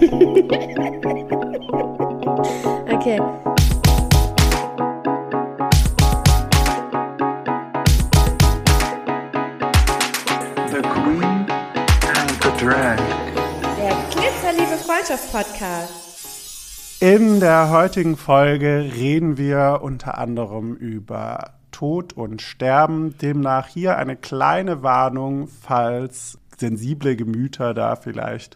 okay. The Queen and the Drag. Der Glitzerliebe Freundschaft-Podcast. In der heutigen Folge reden wir unter anderem über Tod und Sterben. Demnach hier eine kleine Warnung, falls sensible Gemüter da vielleicht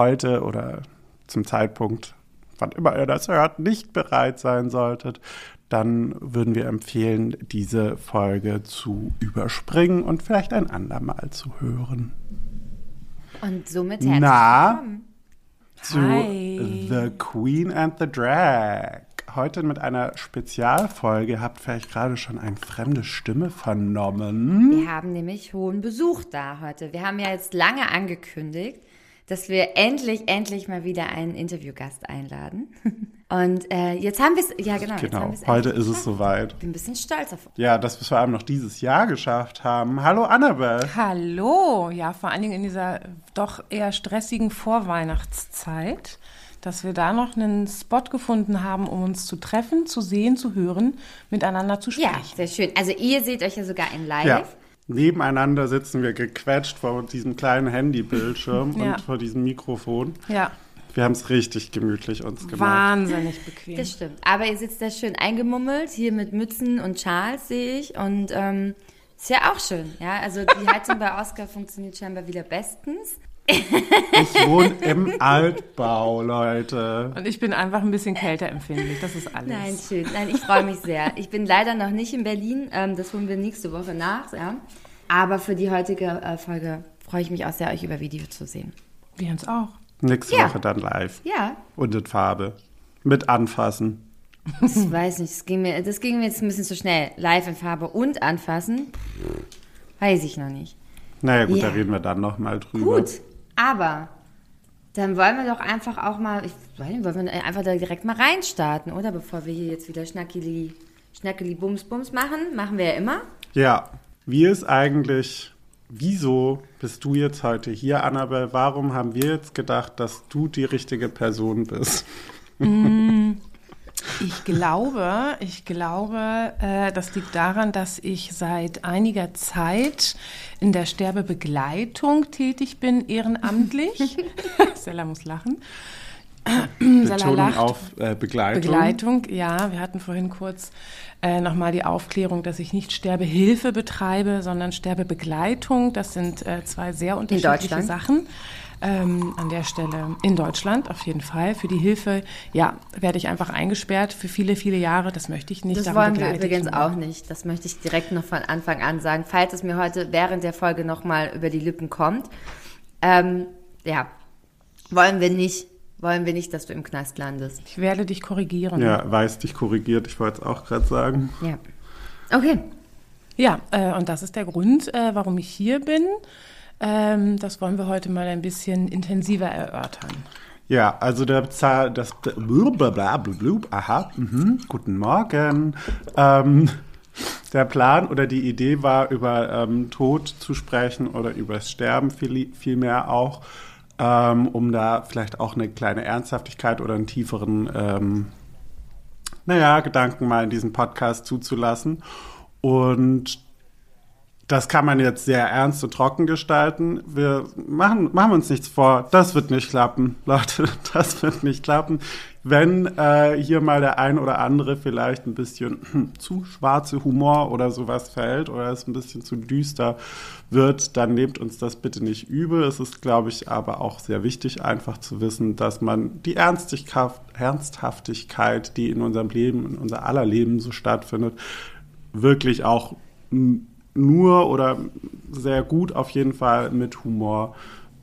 heute oder zum Zeitpunkt, wann immer ihr das hört, nicht bereit sein solltet. Dann würden wir empfehlen, diese Folge zu überspringen und vielleicht ein andermal zu hören. Und somit herzlich Na? willkommen. zu Hi. The Queen and the Drag. Heute mit einer Spezialfolge. Ihr habt vielleicht gerade schon eine fremde Stimme vernommen. Wir haben nämlich hohen Besuch da heute. Wir haben ja jetzt lange angekündigt, dass wir endlich, endlich mal wieder einen Interviewgast einladen. Und äh, jetzt haben wir es, ja genau, jetzt haben Genau, heute ist es soweit. Ich bin ein bisschen stolz auf Ja, dass wir es vor allem noch dieses Jahr geschafft haben. Hallo Annabelle. Hallo, ja, vor allen Dingen in dieser doch eher stressigen Vorweihnachtszeit, dass wir da noch einen Spot gefunden haben, um uns zu treffen, zu sehen, zu hören, miteinander zu Ja, sprechen. sehr schön. Also ihr seht euch ja sogar in live. Ja. Nebeneinander sitzen wir gequetscht vor diesem kleinen Handybildschirm Ja. und vor diesem Mikrofon. Ja, Wir haben es richtig gemütlich uns gemacht. wahnsinnig bequem. Das stimmt. Aber ihr sitzt da schön eingemummelt, hier mit Mützen und Schals sehe ich. Und ähm, ist ja auch schön. Ja, also die Heizung bei Oscar funktioniert scheinbar wieder bestens. Ich wohne im Altbau, Leute. Und ich bin einfach ein bisschen kälterempfindlich, das ist alles. Nein, schön. Nein, ich freue mich sehr. Ich bin leider noch nicht in Berlin. Ähm, das holen wir nächste Woche nach. Ja. Aber für die heutige äh, Folge freue ich mich auch sehr, euch über Video zu sehen. Wir uns auch. Nächste Ja. Woche dann live. Ja, Und in Farbe. Mit anfassen. ich weiß nicht, das ging, mir, das ging mir jetzt ein bisschen zu schnell. Live in Farbe und anfassen, weiß ich noch nicht. Naja, gut, Ja. da reden wir dann nochmal drüber. Gut, aber dann wollen wir doch einfach auch mal, ich weiß nicht, wollen wir einfach da direkt mal reinstarten, oder? Bevor wir hier jetzt wieder Schnackeli, Schnackeli Bums Bums machen. Machen wir ja immer. Ja, wie ist eigentlich, wieso bist du jetzt heute hier, Annabelle? Warum haben wir jetzt gedacht, dass du die richtige Person bist? Ich glaube, ich glaube, äh, das liegt daran, dass ich seit einiger Zeit in der Sterbebegleitung tätig bin, ehrenamtlich. Stella muss lachen. Betonung lacht. auf äh, Begleitung. Begleitung, ja. Wir hatten vorhin kurz äh, nochmal die Aufklärung, dass ich nicht Sterbehilfe betreibe, sondern Sterbebegleitung. Das sind äh, zwei sehr unterschiedliche Deutschland? Sachen. Ähm, an der Stelle in Deutschland auf jeden Fall. Für die Hilfe, ja, werde ich einfach eingesperrt für viele, viele Jahre. Das möchte ich nicht. Das Darum wollen wir übrigens auch nicht. Das möchte ich direkt noch von Anfang an sagen. Falls es mir heute während der Folge nochmal über die Lippen kommt, ähm, ja, wollen wir nicht, wollen wir nicht, dass du im Knast landest. Ich werde dich korrigieren. Ja, weiß dich korrigiert, ich wollte es auch gerade sagen. Ja. Okay. Ja, äh, und das ist der Grund, äh, warum ich hier bin. Ähm, das wollen wir heute mal ein bisschen intensiver erörtern. Ja, also das blablabla, aha, mhm, guten Morgen. Ähm, der Plan oder die Idee war, über ähm, Tod zu sprechen oder über das Sterben viel, vielmehr auch, ähm, um da vielleicht auch eine kleine Ernsthaftigkeit oder einen tieferen, ähm, naja, Gedanken mal in diesen Podcast zuzulassen. Und das kann man jetzt sehr ernst und trocken gestalten. Wir machen, machen uns nichts vor. Das wird nicht klappen, Leute. Das wird nicht klappen. Wenn äh, hier mal der ein oder andere vielleicht ein bisschen zu schwarze Humor oder sowas fällt oder es ein bisschen zu düster wird, dann nehmt uns das bitte nicht übel. Es ist, glaube ich, aber auch sehr wichtig, einfach zu wissen, dass man die Ernsthaftigkeit, die in unserem Leben, in unser aller Leben so stattfindet, wirklich auch nur oder sehr gut auf jeden Fall mit Humor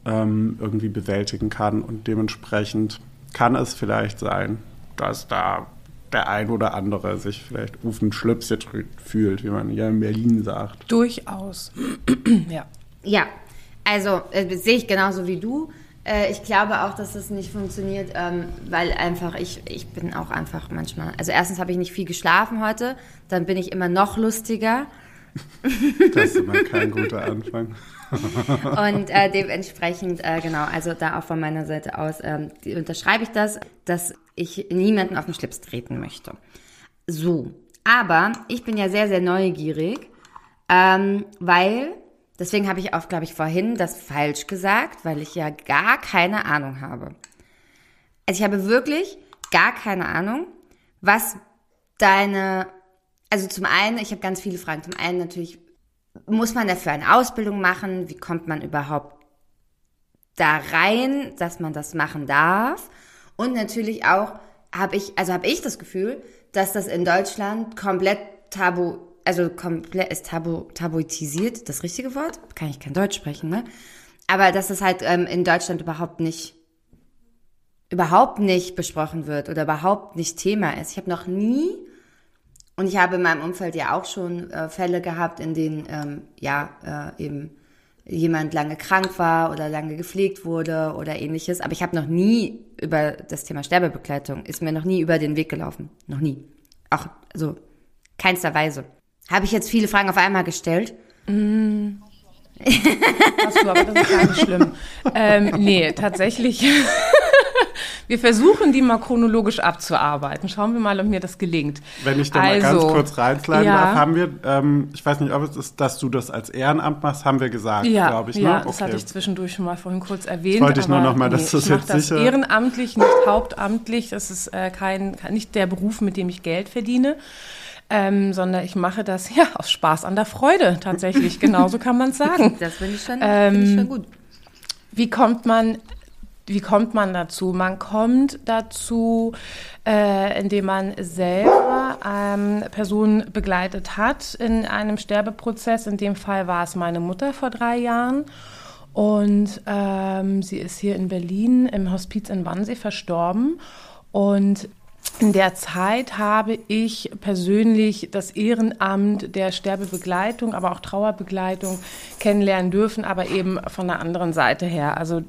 ähm, irgendwie bewältigen kann. Und dementsprechend kann es vielleicht sein, dass da der ein oder andere sich vielleicht auf den Schlips fühlt, wie man hier in Berlin sagt. Durchaus. ja. Ja, also äh, sehe ich genauso wie du. Äh, ich glaube auch, dass das nicht funktioniert, ähm, weil einfach ich, ich bin auch einfach manchmal. Also erstens habe ich nicht viel geschlafen heute, dann bin ich immer noch lustiger. Das ist immer kein guter Anfang. Und äh, dementsprechend, äh, genau, also da auch von meiner Seite aus ähm, unterschreibe ich das, dass ich niemanden auf den Schlips treten möchte. So, aber ich bin ja sehr, sehr neugierig, ähm, weil, deswegen habe ich auch, glaube ich, vorhin das falsch gesagt, weil ich ja gar keine Ahnung habe. Also ich habe wirklich gar keine Ahnung, was deine, also zum einen, ich habe ganz viele Fragen. Zum einen natürlich, muss man dafür eine Ausbildung machen? Wie kommt man überhaupt da rein, dass man das machen darf? Und natürlich auch habe ich, also habe ich das Gefühl, dass das in Deutschland komplett tabu, also komplett ist tabu, tabuisiert, das richtige Wort? Kann ich kein Deutsch sprechen, ne? Aber dass es halt ähm, in Deutschland überhaupt nicht überhaupt nicht besprochen wird oder überhaupt nicht Thema ist. Ich habe noch nie und ich habe in meinem Umfeld ja auch schon äh, Fälle gehabt, in denen ähm, ja äh, eben jemand lange krank war oder lange gepflegt wurde oder ähnliches. Aber ich habe noch nie über das Thema Sterbebegleitung, ist mir noch nie über den Weg gelaufen. Noch nie. Auch, also, keinster Weise. Habe ich jetzt viele Fragen auf einmal gestellt? Hast du, aber das ist gar nicht schlimm. Ähm, nee, tatsächlich. Wir versuchen, die mal chronologisch abzuarbeiten. Schauen wir mal, ob mir das gelingt. Wenn ich da mal ganz Also, kurz reinsliden ja. darf, haben wir, ähm, ich weiß nicht, ob es ist, dass du das als Ehrenamt machst, haben wir gesagt, Ja, glaube ich. ja ne? das hatte ich zwischendurch schon mal vorhin kurz erwähnt. wollte ich nur noch mal, dass nee, das ich jetzt das sicher- ehrenamtlich, nicht hauptamtlich. Das ist äh, kein, nicht der Beruf, mit dem ich Geld verdiene. Ähm, sondern ich mache das ja aus Spaß an der Freude tatsächlich. Genauso kann man es sagen. Das finde ich, schon, Ähm, finde ich schon gut. Wie kommt man, wie kommt man dazu? Man kommt dazu, äh, indem man selber ähm, Personen begleitet hat in einem Sterbeprozess. In dem Fall war es meine Mutter vor drei Jahren. Und ähm, sie ist hier in Berlin im Hospiz in Wannsee verstorben. Und in der Zeit habe ich persönlich das Ehrenamt der Sterbebegleitung, aber auch Trauerbegleitung kennenlernen dürfen, aber eben von der anderen Seite her. Also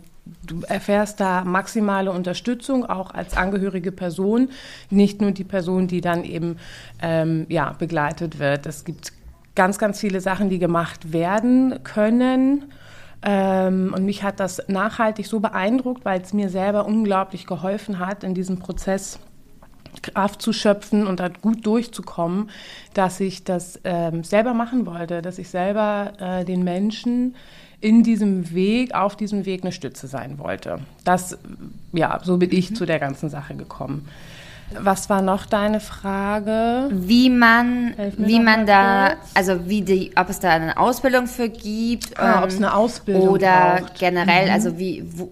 du erfährst da maximale Unterstützung, auch als angehörige Person, nicht nur die Person, die dann eben ähm, ja, begleitet wird. Es gibt ganz, ganz viele Sachen, die gemacht werden können. Ähm, und mich hat das nachhaltig so beeindruckt, weil es mir selber unglaublich geholfen hat, in diesem Prozess Kraft zu schöpfen und da gut durchzukommen, dass ich das ähm, selber machen wollte, dass ich selber äh, den Menschen in diesem Weg, auf diesem Weg eine Stütze sein wollte. Das, ja, so bin ich zu der ganzen Sache gekommen. Was war noch deine Frage? Wie man, wie man da, kurz. also wie die, ob es da eine Ausbildung für gibt. Ah, ähm, ob es eine Ausbildung Oder braucht. generell, also wie, wo,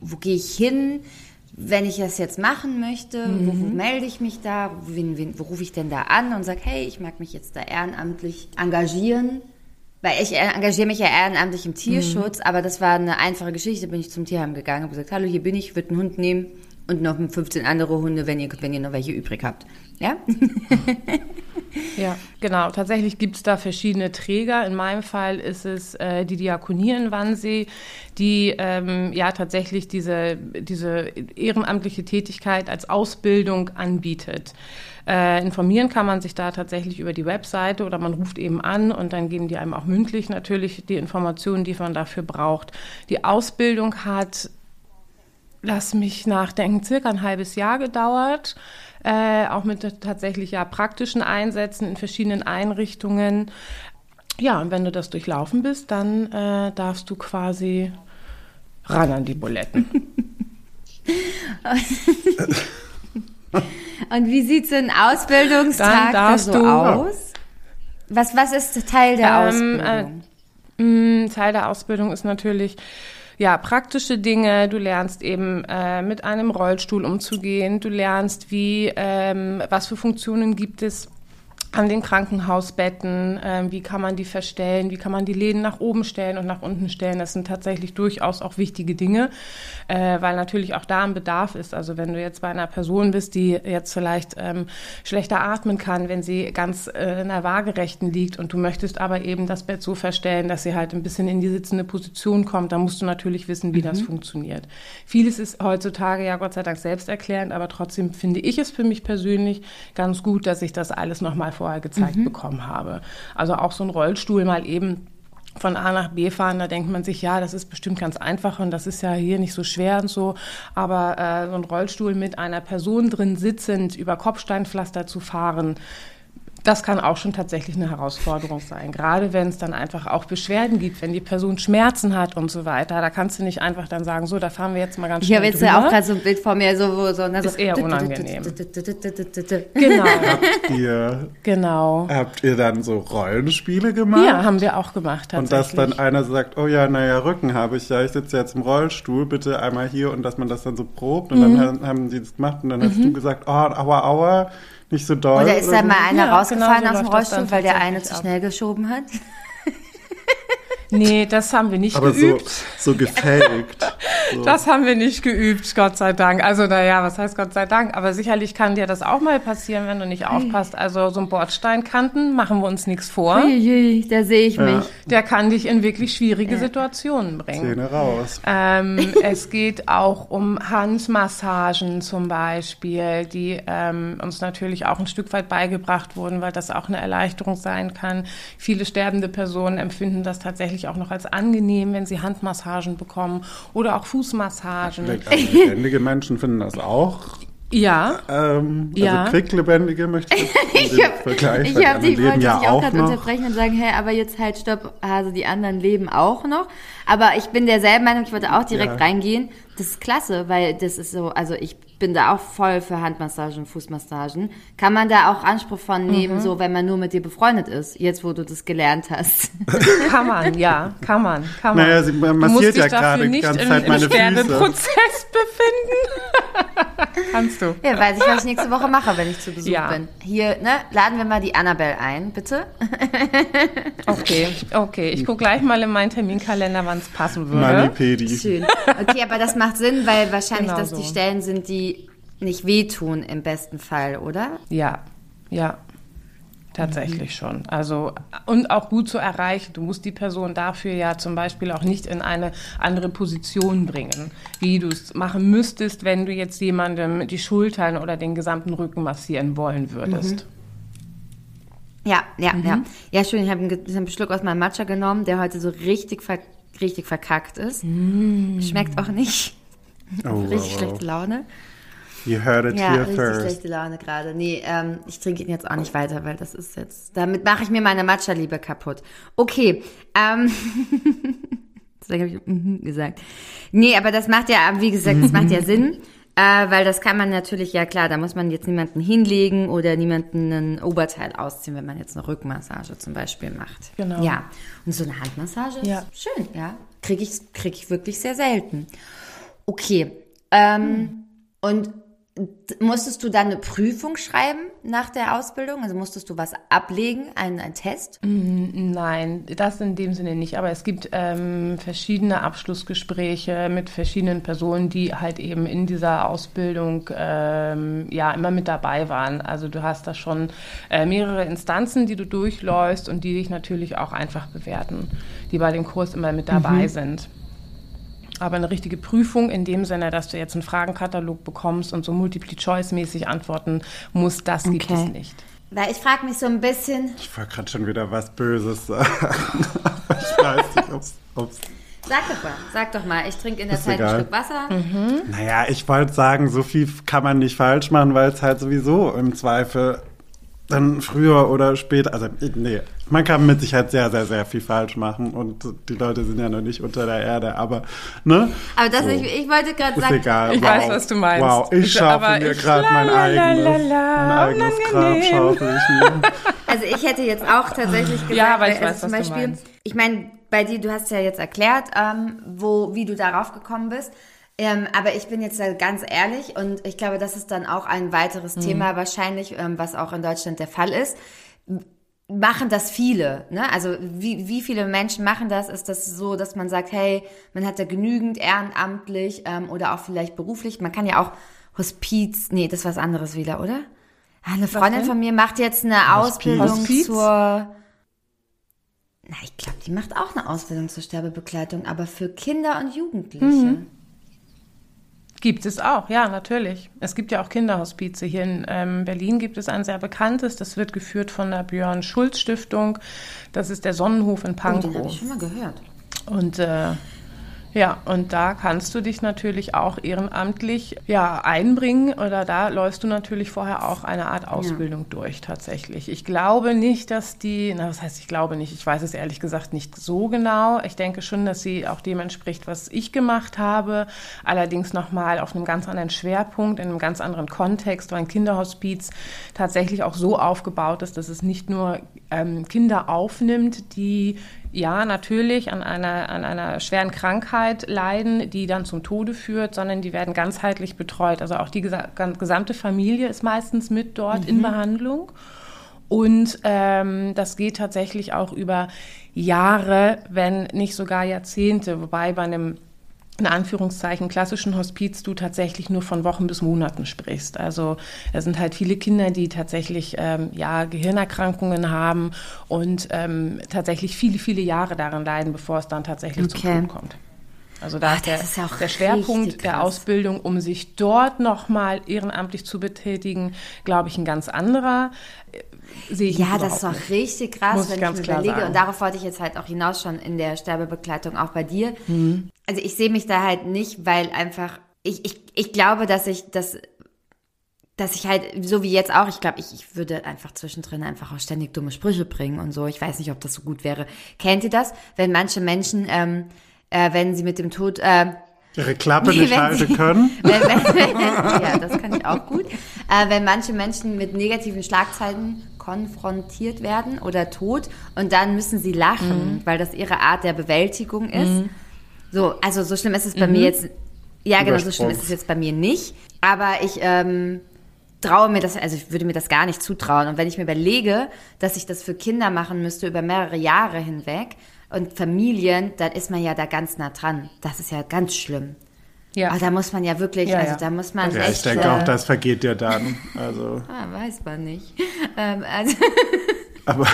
wo gehe ich hin, wenn ich das jetzt machen möchte? Wo, wo melde ich mich da? Wen, wen, wo rufe ich denn da an und sage, hey, ich mag mich jetzt da ehrenamtlich engagieren? Weil ich engagiere mich ja ehrenamtlich im Tierschutz, aber das war eine einfache Geschichte. Bin ich zum Tierheim gegangen, habe gesagt, hallo, hier bin ich, würde einen Hund nehmen und noch 15 andere Hunde, wenn ihr, wenn ihr noch welche übrig habt. Ja? Ja, genau. Tatsächlich gibt es da verschiedene Träger. In meinem Fall ist es äh, die Diakonie in Wannsee, die ähm, ja tatsächlich diese, diese ehrenamtliche Tätigkeit als Ausbildung anbietet. Äh, informieren kann man sich da tatsächlich über die Webseite oder man ruft eben an und dann geben die einem auch mündlich natürlich die Informationen, die man dafür braucht. Die Ausbildung hat lass mich nachdenken, circa ein halbes Jahr gedauert, äh, auch mit tatsächlich ja praktischen Einsätzen in verschiedenen Einrichtungen. Ja, und wenn du das durchlaufen bist, dann äh, darfst du quasi ran an die Buletten. Und wie sieht so ein Ausbildungstag da so du- aus? Was, was ist Teil der Ähm, Ausbildung? Mm, Teil der Ausbildung ist natürlich ja praktische Dinge. Du lernst eben äh, mit einem Rollstuhl umzugehen. Du lernst, wie ähm, was für Funktionen gibt es an den Krankenhausbetten, ähm, wie kann man die verstellen, wie kann man die Läden nach oben stellen und nach unten stellen. Das sind tatsächlich durchaus auch wichtige Dinge, äh, weil natürlich auch da ein Bedarf ist. Also wenn du jetzt bei einer Person bist, die jetzt vielleicht ähm, schlechter atmen kann, wenn sie ganz äh, in der Waagerechten liegt und du möchtest aber eben das Bett so verstellen, dass sie halt ein bisschen in die sitzende Position kommt, dann musst du natürlich wissen, wie das funktioniert. Vieles ist heutzutage ja Gott sei Dank selbsterklärend, aber trotzdem finde ich es für mich persönlich ganz gut, dass ich das alles nochmal vorher gezeigt bekommen habe. Also auch so ein Rollstuhl mal eben von A nach B fahren, da denkt man sich, ja, das ist bestimmt ganz einfach und das ist ja hier nicht so schwer und so. Aber äh, so ein Rollstuhl mit einer Person drin sitzend über Kopfsteinpflaster zu fahren, das kann auch schon tatsächlich eine Herausforderung sein. Gerade wenn es dann einfach auch Beschwerden gibt, wenn die Person Schmerzen hat und so weiter. Da kannst du nicht einfach dann sagen, so, da fahren wir jetzt mal ganz Ich schnell habe jetzt drüber. ja auch gerade so ein Bild vor mir, so, wo so, so Ist eher unangenehm. Genau. Genau, Ihr, genau. habt ihr dann so Rollenspiele gemacht? Ja, haben wir auch gemacht Und dass tatsächlich. dann einer sagt, oh ja, naja, Rücken habe ich ja, ich sitze jetzt im Rollstuhl, bitte einmal hier und dass man das dann so probt und Mhm. dann haben- die das gemacht und dann hast du gesagt, oh, aua, aua, nicht so doll. Oder ist da mal einer Ja, rausgefallen genau so aus dem Rollstuhl, weil der eine zu ab. schnell geschoben hat? Nee, das haben wir nicht Aber so, geübt. so gefaked. So. Das haben wir nicht geübt, Gott sei Dank. Also, naja, was heißt Gott sei Dank? Aber sicherlich kann dir das auch mal passieren, wenn du nicht aufpasst. Also, so ein Bordsteinkanten, machen wir uns nichts vor. Uiui, da sehe ich mich. Der kann dich in wirklich schwierige Situationen bringen. Zähne raus. Ähm, es geht auch um Handmassagen zum Beispiel, die ähm, uns natürlich auch ein Stück weit beigebracht wurden, weil das auch eine Erleichterung sein kann. Viele sterbende Personen empfinden das tatsächlich auch noch als angenehm, wenn sie Handmassagen bekommen oder auch Fußmassagen. Auch lebendige Menschen finden das auch. Ja, Ähm, Ja. Also quicklebendige möchte ich Ich den habe Vergleich, ich hab, die wollte ja dich auch gerade unterbrechen und sagen, hey, aber jetzt halt stopp, also die anderen leben auch noch. Aber ich bin derselben Meinung, ich wollte auch direkt Ja. reingehen. Das ist klasse, weil das ist so, also ich bin da auch voll für Handmassagen, Fußmassagen. Kann man da auch Anspruch von nehmen, Mhm. so wenn man nur mit dir befreundet ist, jetzt wo du das gelernt hast. kann man, ja, kann man, kann man. Naja, sie du massiert musst dich ja dafür gerade die nicht ganze im, Zeit meine Füße. Sterbeprozess befinden. Kannst du. Ja, weiß ich, was ich nächste Woche mache, wenn ich zu Besuch Ja. bin. Hier, ne, laden wir mal die Annabelle ein, bitte. Okay, okay. Ich gucke gleich mal in meinen Terminkalender, wann es passen würde. Manipedi. Schön. Okay, aber das macht Sinn, weil wahrscheinlich Genau das so. die Stellen sind, die nicht wehtun im besten Fall, oder? Ja, ja. Tatsächlich schon. Also, und auch gut zu erreichen. Du musst die Person dafür ja zum Beispiel auch nicht in eine andere Position bringen, wie du es machen müsstest, wenn du jetzt jemandem die Schultern oder den gesamten Rücken massieren wollen würdest. Ja, ja, Mhm. ja. Ja, schön. Ich habe einen, hab einen Schluck aus meinem Matcha genommen, der heute so richtig, ver richtig verkackt ist. Schmeckt auch nicht. Mm. Oh, richtig wow, schlechte Laune. You heard it Ja, here richtig first. schlechte Laune gerade. Nee, ähm, ich trinke ihn jetzt auch nicht weiter, weil das ist jetzt. Damit mache ich mir meine Matcha-Liebe kaputt. Okay. Ähm, deswegen habe ich mhm gesagt. Nee, aber das macht ja, wie gesagt, das macht ja Sinn. Äh, weil das kann man natürlich, ja klar, da muss man jetzt niemanden hinlegen oder niemanden ein Oberteil ausziehen, wenn man jetzt eine Rückmassage zum Beispiel macht. Genau. Ja. Und so eine Handmassage Ja. ist schön, ja. Kriege ich, krieg ich wirklich sehr selten. Okay. Ähm, Und d- musstest du dann eine Prüfung schreiben nach der Ausbildung? Also musstest du was ablegen, einen, einen Test? Nein, das in dem Sinne nicht. Aber es gibt ähm, verschiedene Abschlussgespräche mit verschiedenen Personen, die halt eben in dieser Ausbildung ähm, ja immer mit dabei waren. Also du hast da schon äh, mehrere Instanzen, die du durchläufst und die dich natürlich auch einfach bewerten, die bei dem Kurs immer mit dabei sind. Aber eine richtige Prüfung in dem Sinne, dass du jetzt einen Fragenkatalog bekommst und so Multiple-Choice-mäßig antworten musst, das gibt Okay. es nicht. Weil ich frage mich so ein bisschen, Ich wollte gerade schon wieder was Böses sagen. Ich weiß nicht, ob's, ob's. sag doch mal, sag doch mal, ich trinke in der Ist Zeit egal. ein Stück Wasser. Naja, ich wollte sagen, so viel kann man nicht falsch machen, weil es halt sowieso im Zweifel dann früher oder später, also nee, man kann mit Sicherheit sehr, sehr, sehr viel falsch machen und die Leute sind ja noch nicht unter der Erde, aber ne? Aber das, So. ich, ich wollte gerade Ist sagen, egal. Ich wow. weiß, was du meinst. Wow, ich aber mir gerade mein eigenes, mein eigenes Grab ich mir. Also ich hätte jetzt auch tatsächlich gesagt, Ja, aber ich also weiß, zum was du Beispiel, meinst. ich meine, bei dir, du hast ja jetzt erklärt, ähm, wo, wie du darauf gekommen bist. Ähm, aber ich bin jetzt da ganz ehrlich und ich glaube, das ist dann auch ein weiteres Mhm. Thema wahrscheinlich, ähm, was auch in Deutschland der Fall ist. Machen das viele, ne? Also wie, wie viele Menschen machen das? Ist das so, dass man sagt, hey, man hat da genügend ehrenamtlich ähm, oder auch vielleicht beruflich? Man kann ja auch Hospiz, nee, das ist was anderes wieder, oder? Ah, Eine Freundin von mir macht jetzt eine Ausbildung Hospiz? zur. Na, ich glaube, die macht auch eine Ausbildung zur Sterbebegleitung, aber für Kinder und Jugendliche. Gibt es auch, ja, natürlich. Es gibt ja auch Kinderhospize. Hier in ähm, Berlin gibt es ein sehr bekanntes, das wird geführt von der Björn Schulz Stiftung. Das ist der Sonnenhof in Oh, den habe Pankow. ich schon mal gehört. Und äh, ja, und da kannst du dich natürlich auch ehrenamtlich ja, einbringen oder da läufst du natürlich vorher auch eine Art Ausbildung durch tatsächlich. Ich glaube nicht, dass die, na was heißt ich glaube nicht, ich weiß es ehrlich gesagt nicht so genau. Ich denke schon, dass sie auch dem entspricht, was ich gemacht habe, allerdings nochmal auf einem ganz anderen Schwerpunkt, in einem ganz anderen Kontext, weil ein Kinderhospiz tatsächlich auch so aufgebaut ist, dass es nicht nur ähm, Kinder aufnimmt, die ja, natürlich an einer, an einer schweren Krankheit leiden, die dann zum Tode führt, sondern die werden ganzheitlich betreut. Also auch die gesa gesamte Familie ist meistens mit dort in Behandlung. Und ähm, das geht tatsächlich auch über Jahre, wenn nicht sogar Jahrzehnte, wobei bei einem in Anführungszeichen klassischen Hospiz du tatsächlich nur von Wochen bis Monaten sprichst. Also es sind halt viele Kinder, die tatsächlich ähm, ja Gehirnerkrankungen haben und ähm, tatsächlich viele, viele Jahre daran leiden, bevor es dann tatsächlich Okay. zum Tod kommt. Also da Ach, ist der, ist ja auch der Schwerpunkt der. Ausbildung, um sich dort nochmal ehrenamtlich zu betätigen, glaube ich, ein ganz anderer. Äh, Sehe ich Ja, das ist doch nicht. richtig krass, Muss ich wenn ich ganz mir klar überlege. sagen. Und darauf wollte ich jetzt halt auch hinaus schon in der Sterbebegleitung auch bei dir. Mhm. Also ich sehe mich da halt nicht, weil einfach, ich, ich, ich glaube, dass ich das, dass ich halt, so wie jetzt auch, ich glaube, ich, ich würde einfach zwischendrin einfach auch ständig dumme Sprüche bringen und so. Ich weiß nicht, ob das so gut wäre. Kennt ihr das? Wenn manche Menschen, ähm, äh, wenn sie mit dem Tod, äh, Ihre Klappe Nee, nicht halten sie- können. wenn, wenn, ja, das kann ich auch gut. Äh, wenn manche Menschen mit negativen Schlagzeilen konfrontiert werden oder tot und dann müssen sie lachen, weil das ihre Art der Bewältigung ist. So, also so schlimm ist es bei mir jetzt. Ja, genau, so schlimm ist es jetzt bei mir nicht. Aber ich ähm, traue mir das, also ich würde mir das gar nicht zutrauen. Und wenn ich mir überlege, dass ich das für Kinder machen müsste über mehrere Jahre hinweg und Familien, dann ist man ja da ganz nah dran. Das ist ja ganz schlimm. Ja. Aber da muss man ja wirklich, Ja, also ja. da muss man Ja, echt. ich denke äh, auch, das vergeht dir dann. Also, ah, weiß man nicht. Ähm, also, aber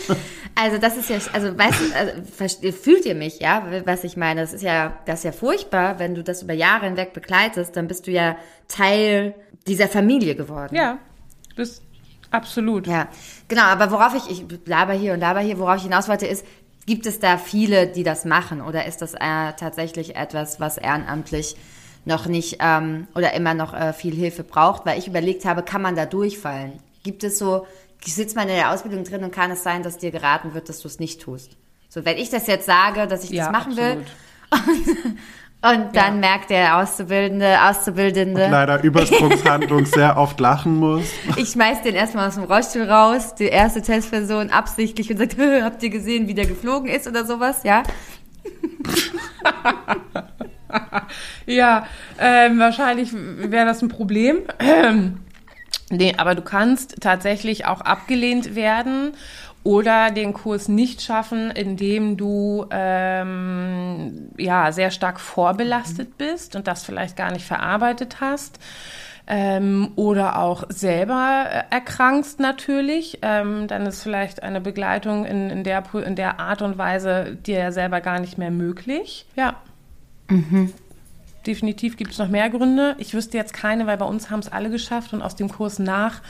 also das ist ja, also weißt du, also, fühlt ihr mich, ja, was ich meine? Das ist ja, das ist ja furchtbar, wenn du das über Jahre hinweg begleitest, dann bist du ja Teil dieser Familie geworden. Ja, das absolut. Ja, genau, aber worauf ich, ich laber hier und laber hier, worauf ich hinaus wollte, ist, gibt es da viele, die das machen oder ist das äh, tatsächlich etwas, was ehrenamtlich noch nicht ähm, oder immer noch äh, viel Hilfe braucht? Weil ich überlegt habe, kann man da durchfallen? Gibt es so, sitzt man in der Ausbildung drin und kann es sein, dass dir geraten wird, dass du es nicht tust? So, wenn ich das jetzt sage, dass ich Ja, das machen absolut. will und dann merkt der Auszubildende, Auszubildende, leider Übersprungshandlung sehr oft lachen muss. ich schmeiß den erstmal aus dem Rollstuhl raus, die erste Testperson absichtlich und sagt, "Hö, habt ihr gesehen, wie der geflogen ist oder sowas, ja? Ja, ähm, wahrscheinlich wäre das ein Problem. Ähm, nee, aber du kannst tatsächlich auch abgelehnt werden oder den Kurs nicht schaffen, indem du ähm, ja sehr stark vorbelastet bist und das vielleicht gar nicht verarbeitet hast. Ähm, oder auch selber äh, erkrankst natürlich, ähm, dann ist vielleicht eine Begleitung in, in, der, in der Art und Weise dir ja selber gar nicht mehr möglich. Ja. Definitiv gibt es noch mehr Gründe. Ich wüsste jetzt keine, weil bei uns haben es alle geschafft und aus dem Kurs nach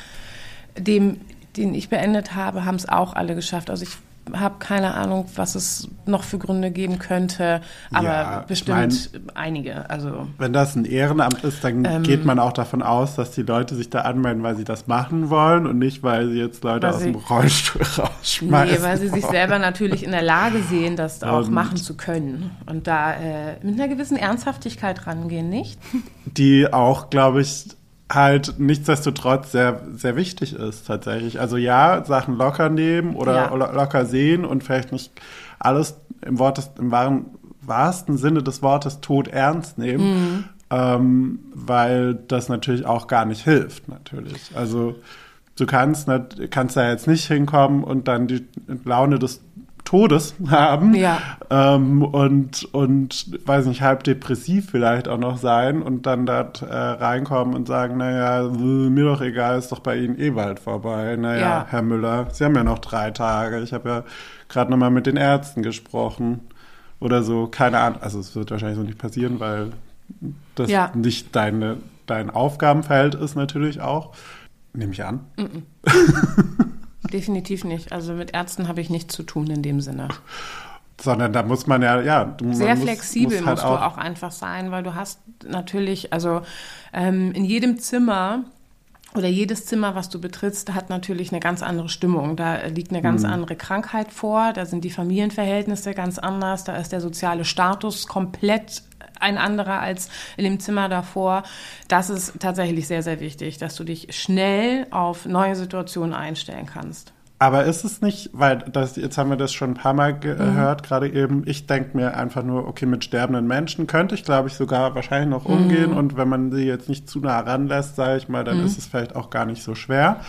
dem, den ich beendet habe, haben es auch alle geschafft. Also ich habe keine Ahnung, was es noch für Gründe geben könnte, aber Ja, bestimmt einige. Also Wenn das ein Ehrenamt ist, dann Ähm. geht man auch davon aus, dass die Leute sich da anmelden, weil sie das machen wollen und nicht, weil sie jetzt Leute aus sie- dem Rollstuhl rausschmeißen. Nee, weil sie sich selber natürlich in der Lage sehen, das auch Und- machen zu können. Und da äh, mit einer gewissen Ernsthaftigkeit rangehen, nicht? die auch, glaube ich, halt nichtsdestotrotz sehr, sehr wichtig ist tatsächlich. Also ja, Sachen locker nehmen oder Ja. lo- locker sehen und vielleicht nicht alles im Wort des, im wahren, wahrsten Sinne des Wortes tot ernst nehmen, Mhm. ähm, weil das natürlich auch gar nicht hilft, natürlich. Also du kannst, nicht, kannst da jetzt nicht hinkommen und dann die Laune des Todes haben Ja. ähm, und, und, weiß nicht, halb depressiv vielleicht auch noch sein und dann dort äh, reinkommen und sagen, naja, mir doch egal, ist doch bei Ihnen eh bald vorbei. Naja, Ja. Herr Müller, Sie haben ja noch drei Tage. Ich habe ja gerade nochmal mit den Ärzten gesprochen oder so. Keine Ahnung, also es wird wahrscheinlich so nicht passieren, weil das Ja. nicht deine, dein Aufgabenfeld ist natürlich auch. Nehme ich an. Definitiv nicht. Also mit Ärzten habe ich nichts zu tun in dem Sinne. Sondern da muss man ja, ja, du Sehr muss, flexibel muss halt musst du auch einfach sein, weil du hast natürlich, also ähm, in jedem Zimmer oder jedes Zimmer, was du betrittst, hat natürlich eine ganz andere Stimmung. Da liegt eine Mhm. ganz andere Krankheit vor, da sind die Familienverhältnisse ganz anders, da ist der soziale Status komplett ein anderer als in dem Zimmer davor. Das ist tatsächlich sehr, sehr wichtig, dass du dich schnell auf neue Situationen einstellen kannst. Aber ist es nicht, weil das, jetzt haben wir das schon ein paar Mal Mhm. gehört, gerade eben, ich denke mir einfach nur, okay, mit sterbenden Menschen könnte ich, glaube ich, sogar wahrscheinlich noch umgehen. Mhm. Und wenn man sie jetzt nicht zu nah ranlässt, sage ich mal, dann ist es vielleicht auch gar nicht so schwer.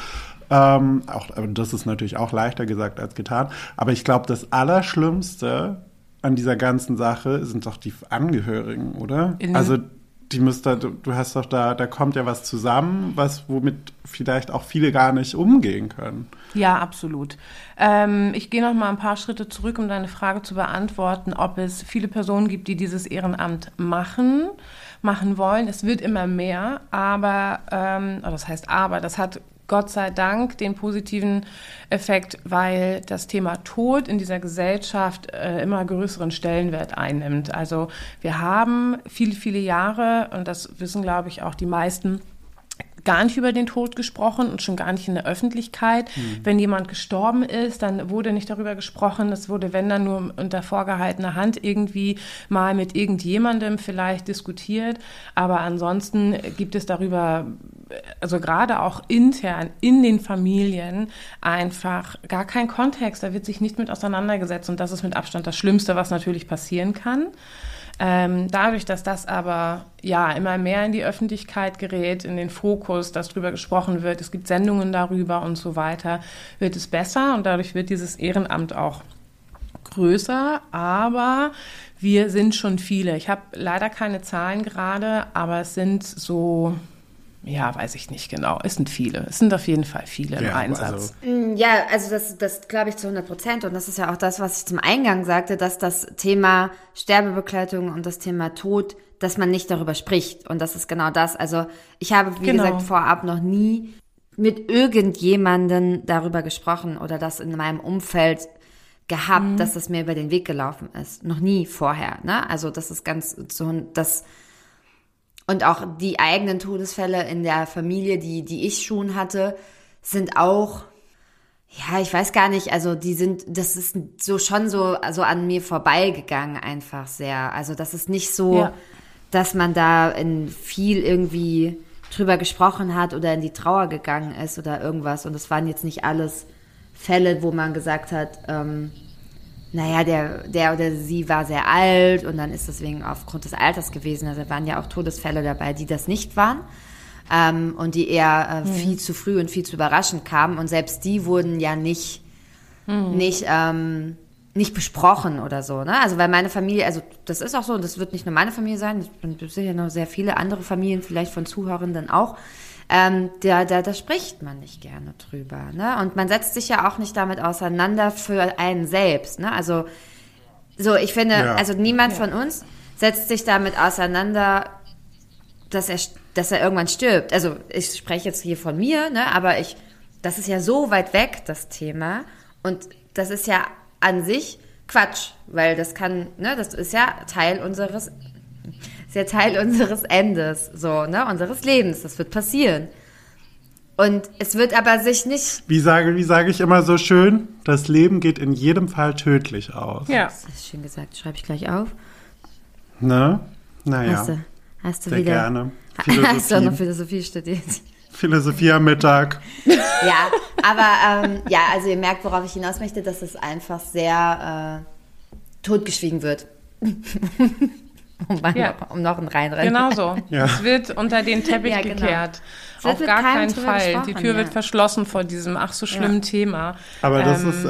Ähm, auch, aber das ist natürlich auch leichter gesagt als getan. Aber ich glaube, das Allerschlimmste an dieser ganzen Sache sind doch die Angehörigen, oder? In- also die müsste, du, du hast doch da, da kommt ja was zusammen, was womit vielleicht auch viele gar nicht umgehen können. Ja, absolut. Ähm, ich gehe noch mal ein paar Schritte zurück, um deine Frage zu beantworten, ob es viele Personen gibt, die dieses Ehrenamt machen, machen wollen. Es wird immer mehr, aber, ähm, oh, das heißt aber, das hat Gott sei Dank den positiven Effekt, weil das Thema Tod in dieser Gesellschaft äh, immer größeren Stellenwert einnimmt. Also wir haben viele, viele Jahre, und das wissen, glaube ich, auch die meisten, gar nicht über den Tod gesprochen und schon gar nicht in der Öffentlichkeit. Wenn jemand gestorben ist, dann wurde nicht darüber gesprochen. Es wurde, wenn dann nur unter vorgehaltener Hand irgendwie mal mit irgendjemandem vielleicht diskutiert. Aber ansonsten gibt es darüber, also gerade auch intern in den Familien einfach gar keinen Kontext. Da wird sich nicht mit auseinandergesetzt und das ist mit Abstand das Schlimmste, was natürlich passieren kann. Ähm, dadurch, dass das aber ja immer mehr in die Öffentlichkeit gerät, in den Fokus, dass darüber gesprochen wird, es gibt Sendungen darüber und so weiter, wird es besser und dadurch wird dieses Ehrenamt auch größer, aber wir sind schon viele. Ich habe leider keine Zahlen gerade, aber es sind so, ja, weiß ich nicht genau. Es sind viele. Es sind auf jeden Fall viele im Ja, Einsatz. also- Ja, also das, das glaube ich zu 100 Prozent. Und das ist ja auch das, was ich zum Eingang sagte, dass das Thema Sterbebegleitung und das Thema Tod, dass man nicht darüber spricht. Und das ist genau das. Also ich habe, wie Genau. gesagt, vorab noch nie mit irgendjemanden darüber gesprochen oder das in meinem Umfeld gehabt, dass es mir über den Weg gelaufen ist. Noch nie vorher. Ne? Also das ist ganz so, das und auch die eigenen Todesfälle in der Familie, die, die ich schon hatte, sind auch, ja, ich weiß gar nicht, also die sind, das ist so schon so also an mir vorbeigegangen einfach sehr. Also das ist nicht so, Ja. dass man da in viel irgendwie drüber gesprochen hat oder in die Trauer gegangen ist oder irgendwas. Und es waren jetzt nicht alles Fälle, wo man gesagt hat, ähm, naja, der, der oder sie war sehr alt und dann ist deswegen aufgrund des Alters gewesen. Also da waren ja auch Todesfälle dabei, die das nicht waren ähm, und die eher äh, viel zu früh und viel zu überraschend kamen. Und selbst die wurden ja nicht, nicht, ähm, nicht besprochen oder so. Ne? Also weil meine Familie, also das ist auch so, und das wird nicht nur meine Familie sein, das sind sicher noch sehr viele andere Familien, vielleicht von Zuhörenden auch. Ähm, da, da, da spricht man nicht gerne drüber. Ne? Und man setzt sich ja auch nicht damit auseinander für einen selbst. Ne? Also so, ich finde, Ja. also niemand von uns setzt sich damit auseinander, dass er, dass er irgendwann stirbt. Also ich spreche jetzt hier von mir, ne? aber ich, das ist ja so weit weg, das Thema. Und das ist ja an sich Quatsch, weil das kann, ne, das ist ja Teil unseres, ist ja Teil unseres Endes, so, ne, unseres Lebens. Das wird passieren. Und es wird aber sich nicht, Wie sage, wie sage ich immer so schön, das Leben geht in jedem Fall tödlich aus. Ja. das ist schön gesagt, schreibe ich gleich auf. Ne? Naja, Hast du, hast du sehr wieder, gerne. hast du noch Philosophie, Philosophie studiert? Philosophie am Mittag. Ja, aber ähm, ja, also ihr merkt, worauf ich hinaus möchte, dass es einfach sehr äh, totgeschwiegen wird. um, mal Ja. noch, um noch einen reinrennen. Genau so. Ja. Es wird unter den Teppich Ja, genau. gekehrt. Es Auf gar keinen Fall. Die Tür wird verschlossen vor diesem ach so schlimmen Thema. Aber das Ähm, ist äh,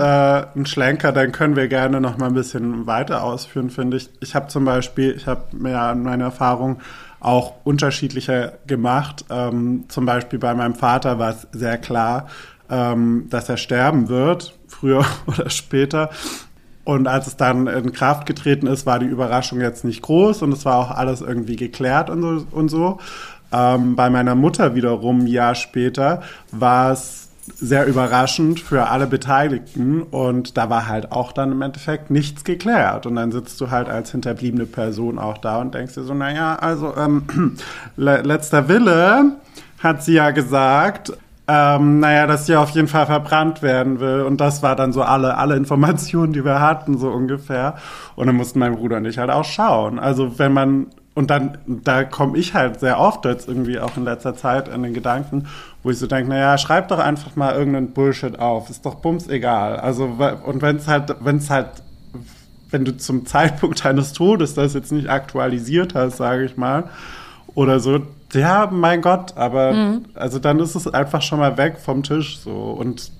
ein Schlenker, dann können wir gerne noch mal ein bisschen weiter ausführen, finde ich. Ich habe zum Beispiel, ich habe mir an meiner Erfahrung auch unterschiedlicher gemacht. Ähm, zum Beispiel bei meinem Vater war es sehr klar, ähm, dass er sterben wird, früher oder später. Und als es dann in Kraft getreten ist, war die Überraschung jetzt nicht groß und es war auch alles irgendwie geklärt und so. Und so. Ähm, bei meiner Mutter wiederum ein Jahr später war es sehr überraschend für alle Beteiligten und da war halt auch dann im Endeffekt nichts geklärt und dann sitzt du halt als hinterbliebene Person auch da und denkst dir so, naja, also ähm, le letzter Wille hat sie ja gesagt, ähm, naja, dass sie auf jeden Fall verbrannt werden will. Und das war dann so alle, alle Informationen, die wir hatten, so ungefähr. Und dann mussten mein Bruder und ich halt auch schauen. Also wenn man, und dann, da komme ich halt sehr oft jetzt irgendwie auch in letzter Zeit in den Gedanken, wo ich so denke, naja, schreib doch einfach mal irgendeinen Bullshit auf. Ist doch bums egal. Also, und wenn es halt, wenn es halt, wenn du zum Zeitpunkt deines Todes das jetzt nicht aktualisiert hast, sage ich mal, oder so, ja, mein Gott, aber mhm. also dann ist es einfach schon mal weg vom Tisch so und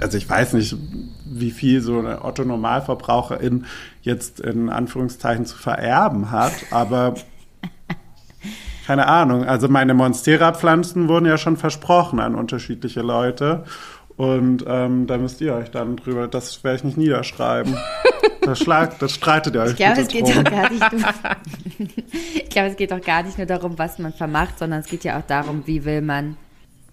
also ich weiß nicht, wie viel so eine Otto Normalverbraucherin jetzt in Anführungszeichen zu vererben hat, aber keine Ahnung. Also meine Monstera-Pflanzen wurden ja schon versprochen an unterschiedliche Leute. Und ähm, da müsst ihr euch dann drüber, das werde ich nicht niederschreiben. Das, schlag, das streitet ihr euch. Ich glaube, es geht doch gar nicht nur, ich glaube, es geht doch gar nicht nur darum, was man vermacht, sondern es geht ja auch darum, wie will man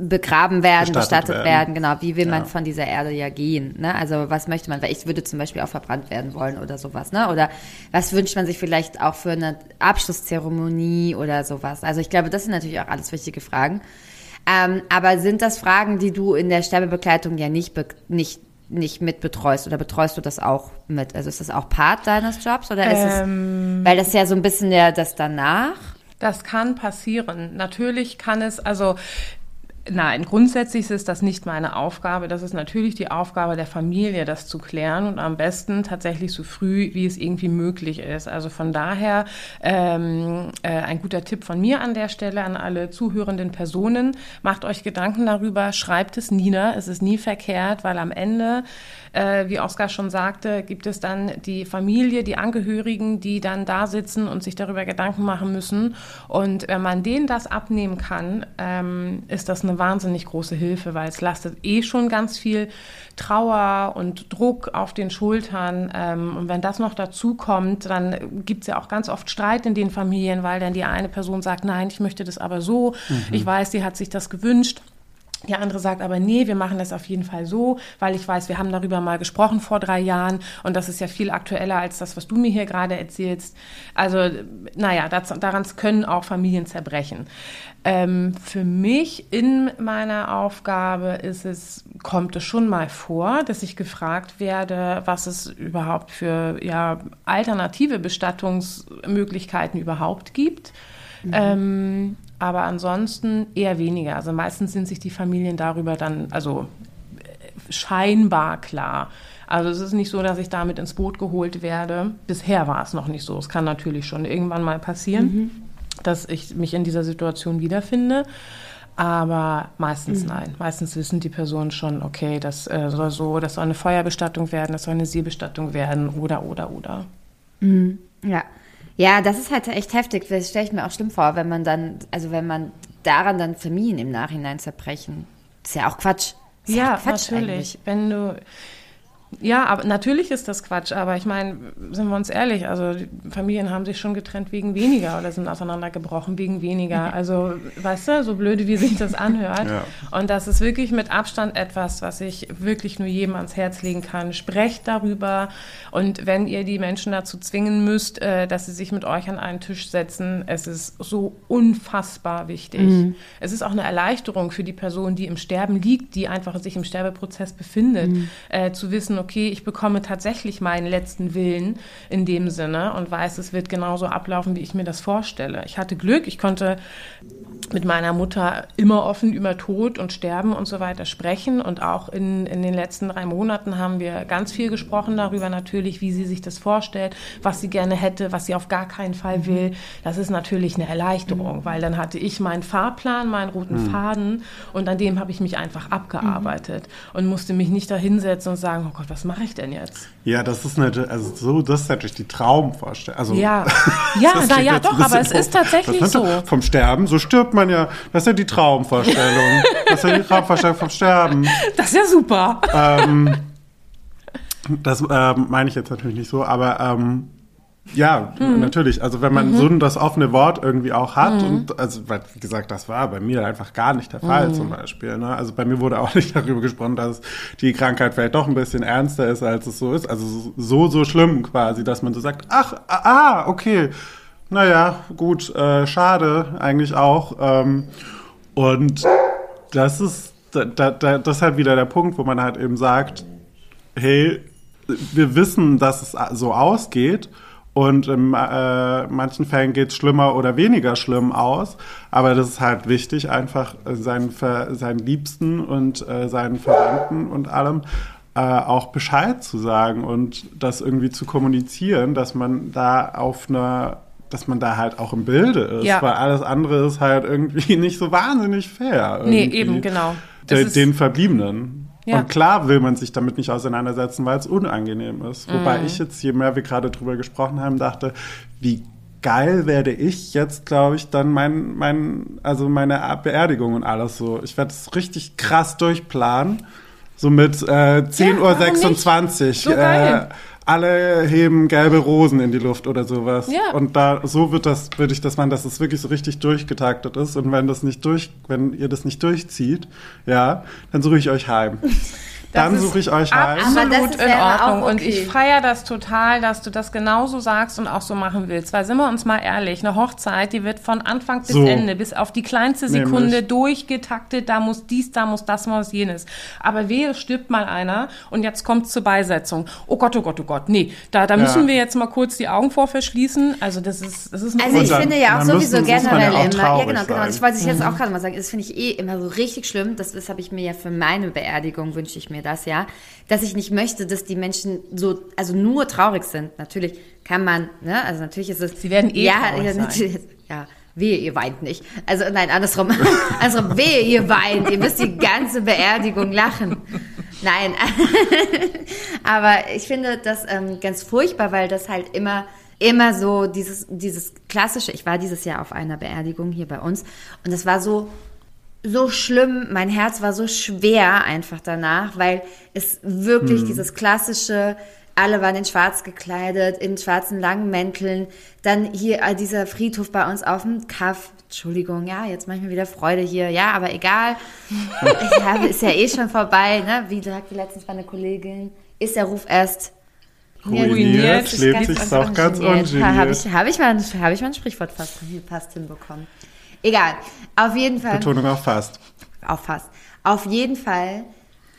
begraben werden, bestattet, bestattet werden. werden. genau. Wie will ja. man von dieser Erde ja gehen? Ne? Also was möchte man? Weil ich würde zum Beispiel auch verbrannt werden wollen oder sowas, ne? Oder was wünscht man sich vielleicht auch für eine Abschlusszeremonie oder sowas? Also ich glaube, das sind natürlich auch alles wichtige Fragen. Ähm, aber sind das Fragen, die du in der Sterbebegleitung ja nicht, nicht nicht mit betreust oder betreust du das auch mit? Also ist das auch Part deines Jobs oder ist ähm, es, weil das ja so ein bisschen der, das danach? Das kann passieren. Natürlich kann es, also Nein, grundsätzlich ist das nicht meine Aufgabe. Das ist natürlich die Aufgabe der Familie, das zu klären und am besten tatsächlich so früh, wie es irgendwie möglich ist. Also von daher ähm, äh, ein guter Tipp von mir an der Stelle an alle zuhörenden Personen. Macht euch Gedanken darüber, schreibt es nieder. Es ist nie verkehrt, weil am Ende äh, wie Oskar schon sagte, gibt es dann die Familie, die Angehörigen, die dann da sitzen und sich darüber Gedanken machen müssen. Und wenn man denen das abnehmen kann, ähm, ist das eine wahnsinnig große Hilfe, weil es lastet eh schon ganz viel Trauer und Druck auf den Schultern. Ähm, und wenn das noch dazu kommt, dann gibt es ja auch ganz oft Streit in den Familien, weil dann die eine Person sagt, nein, ich möchte das aber so. Mhm. Ich weiß, die hat sich das gewünscht. Die andere sagt aber, nee, wir machen das auf jeden Fall so, weil ich weiß, wir haben darüber mal gesprochen vor drei Jahren und das ist ja viel aktueller als das, was du mir hier gerade erzählst. Also, naja, das, daran können auch Familien zerbrechen. Ähm, für mich in meiner Aufgabe ist es, kommt es schon mal vor, dass ich gefragt werde, was es überhaupt für ja, alternative Bestattungsmöglichkeiten überhaupt gibt. Mhm. Ähm, aber ansonsten eher weniger. Also meistens sind sich die Familien darüber dann, also scheinbar klar. Also es ist nicht so, dass ich damit ins Boot geholt werde. Bisher war es noch nicht so. Es kann natürlich schon irgendwann mal passieren, mhm. dass ich mich in dieser Situation wiederfinde. Aber meistens mhm. nein. Meistens wissen die Personen schon, okay, das äh, soll so, das soll eine Feuerbestattung werden, das soll eine Seebestattung werden oder oder oder. Mhm. Ja. Ja, das ist halt echt heftig. Das stelle ich mir auch schlimm vor, wenn man dann, also wenn man daran dann Familien im Nachhinein zerbrechen. Das ist ja auch Quatsch. ja, Quatsch natürlich. Eigentlich. Wenn du ja, aber natürlich ist das Quatsch, aber ich meine, sind wir uns ehrlich, also Familien haben sich schon getrennt wegen weniger oder sind auseinandergebrochen wegen weniger. Also, weißt du, so blöde, wie sich das anhört. Ja. Und das ist wirklich mit Abstand etwas, was ich wirklich nur jedem ans Herz legen kann. Sprecht darüber und wenn ihr die Menschen dazu zwingen müsst, äh, dass sie sich mit euch an einen Tisch setzen, es ist so unfassbar wichtig. Mhm. Es ist auch eine Erleichterung für die Person, die im Sterben liegt, die einfach sich im Sterbeprozess befindet, mhm. äh, zu wissen, okay, ich bekomme tatsächlich meinen letzten Willen in dem Sinne und weiß, es wird genauso ablaufen, wie ich mir das vorstelle. Ich hatte Glück, ich konnte mit meiner Mutter immer offen über Tod und Sterben und so weiter sprechen. Und auch in, in den letzten drei Monaten haben wir ganz viel gesprochen darüber natürlich, wie sie sich das vorstellt, was sie gerne hätte, was sie auf gar keinen Fall mhm. will. Das ist natürlich eine Erleichterung, mhm. weil dann hatte ich meinen Fahrplan, meinen roten mhm. Faden und an dem habe ich mich einfach abgearbeitet mhm. und musste mich nicht da hinsetzen und sagen, oh Gott, was mache ich denn jetzt? Ja, das ist natürlich, also so, das ist natürlich die Traumvorstellung. Also, ja, ja, na ja, doch, aber es ist tatsächlich so. Vom Sterben, so stirbt man ja, das ist ja die Traumvorstellung. das ist ja die Traumvorstellung vom Sterben. Das ist ja super. Ähm, Das ähm, meine ich jetzt natürlich nicht so, aber ähm, ja, Mhm. natürlich. Also wenn man so das offene Wort irgendwie auch hat und also weil, wie gesagt, das war bei mir einfach gar nicht der Fall Mhm. zum Beispiel. Ne? Also bei mir wurde auch nicht darüber gesprochen, dass die Krankheit vielleicht doch ein bisschen ernster ist, als es so ist. Also so so schlimm quasi, dass man so sagt, ach ah, ah okay, naja, gut, äh, schade eigentlich auch. Ähm, und das ist da, da, da, das ist halt wieder der Punkt, wo man halt eben sagt, hey, wir wissen, dass es so ausgeht und in äh, manchen Fällen geht es schlimmer oder weniger schlimm aus, aber das ist halt wichtig, einfach äh, seinen, seinen Liebsten und äh, seinen Verwandten und allem äh, auch Bescheid zu sagen und das irgendwie zu kommunizieren, dass man da auf einer dass man da halt auch im Bilde ist, Ja. weil alles andere ist halt irgendwie nicht so wahnsinnig fair. Nee, irgendwie eben, genau. de, den Verbliebenen. Ja. Und klar will man sich damit nicht auseinandersetzen, weil es unangenehm ist. Wobei Mhm. ich jetzt, je mehr wir gerade drüber gesprochen haben, dachte, wie geil werde ich jetzt, glaube ich, dann mein, mein, also meine Beerdigung und alles so. Ich werde es richtig krass durchplanen. So mit äh, 10.26 Uhr. So geil. Alle heben gelbe Rosen in die Luft oder sowas. Ja. Und da so wird das, würde ich das machen, dass es wirklich so richtig durchgetaktet ist. Und wenn das nicht durch, wenn ihr das nicht durchzieht, ja, dann suche ich euch heim. dann suche ich euch das Absolut in ja Ordnung. auch Und okay. ich feiere das total, dass du das genauso sagst und auch so machen willst. Weil sind wir uns mal ehrlich, eine Hochzeit, die wird von Anfang bis So. Ende, bis auf die kleinste Sekunde Nämlich. durchgetaktet. Da muss dies, da muss das, muss jenes. Aber wehe, stirbt mal einer und jetzt kommt zur Beisetzung. Oh Gott, oh Gott, oh Gott. Nee, da, da müssen wir jetzt mal kurz die Augen vor verschließen. Also das ist, das ist eine Also ich dann- finde ja auch sowieso müssen- generell ja auch immer, ja genau, genau, das wollte ich jetzt auch gerade mal sagen, das finde ich eh immer so richtig schlimm, das, das habe ich mir ja für meine Beerdigung, wünsche ich mir das ja, dass ich nicht möchte, dass die Menschen so, also nur traurig sind, natürlich kann man, ne, also natürlich ist es... Sie werden eh ja, traurig ja, sein. natürlich, ja, wehe, ihr weint nicht. Also nein, andersrum, andersrum, wehe, ihr weint, ihr müsst die ganze Beerdigung lachen. Nein, aber ich finde das ähm, ganz furchtbar, weil das halt immer immer so dieses dieses klassische. Ich war dieses Jahr auf einer Beerdigung hier bei uns und das war so so schlimm. Mein Herz war so schwer einfach danach, weil es wirklich dieses klassische alle waren in schwarz gekleidet, in schwarzen langen Mänteln. Dann hier äh, dieser Friedhof bei uns auf dem Kaff. Entschuldigung, ja, jetzt mache ich mir wieder Freude hier. Ja, aber egal. ja, ist ja eh schon vorbei, ne? Wie sagte letztens meine Kollegin, ist der Ruf erst Ruiniert, lebt sich auch ganz ungeniert. Ha, Habe ich, hab ich, mal, hab ich mal ein Sprichwort fast, fast hinbekommen. Egal, auf jeden Fall. Betonung auch fast. Auch fast. Auf jeden Fall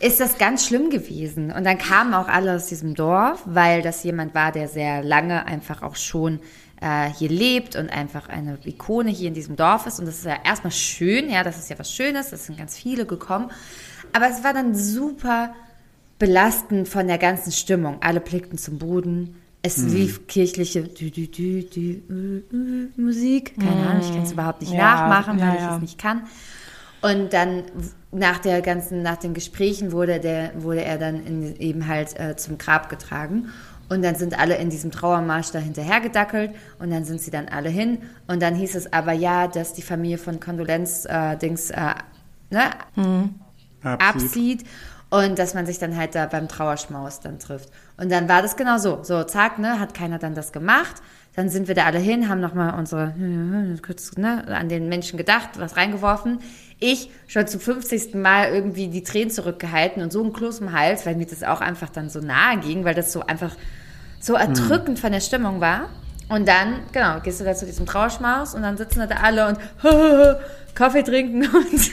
ist das ganz schlimm gewesen. Und dann kamen auch alle aus diesem Dorf, weil das jemand war, der sehr lange einfach auch schon äh, hier lebt und einfach eine Ikone hier in diesem Dorf ist. Und das ist ja erstmal schön, ja, das ist ja was Schönes, es sind ganz viele gekommen. Aber es war dann super belastend von der ganzen Stimmung. Alle blickten zum Boden. Es lief kirchliche dü, dü, dü, Musik. Keine Ahnung, ich kann es überhaupt nicht Ja, nachmachen, weil ja, ich ja. es nicht kann. Und dann nach der ganzen, nach den Gesprächen wurde der, wurde er dann in, eben halt äh, zum Grab getragen. Und dann sind alle in diesem Trauermarsch da hinterher gedackelt und dann sind sie dann alle hin. Und dann hieß es aber ja, dass die Familie von Kondolenz äh, Dings äh, ne, absieht und dass man sich dann halt da beim Trauerschmaus dann trifft. Und dann war das genau so. So, zack, ne, hat keiner dann das gemacht. Dann sind wir da alle hin, haben nochmal unsere, kurz, ne, an den Menschen gedacht, was reingeworfen. Ich schon zum 50. Mal irgendwie die Tränen zurückgehalten und so ein Kloß im Hals, weil mir das auch einfach dann so nahe ging, weil das so einfach so erdrückend von der Stimmung war. Und dann, genau, gehst du da zu diesem Trauerschmaus und dann sitzen da alle und Kaffee trinken und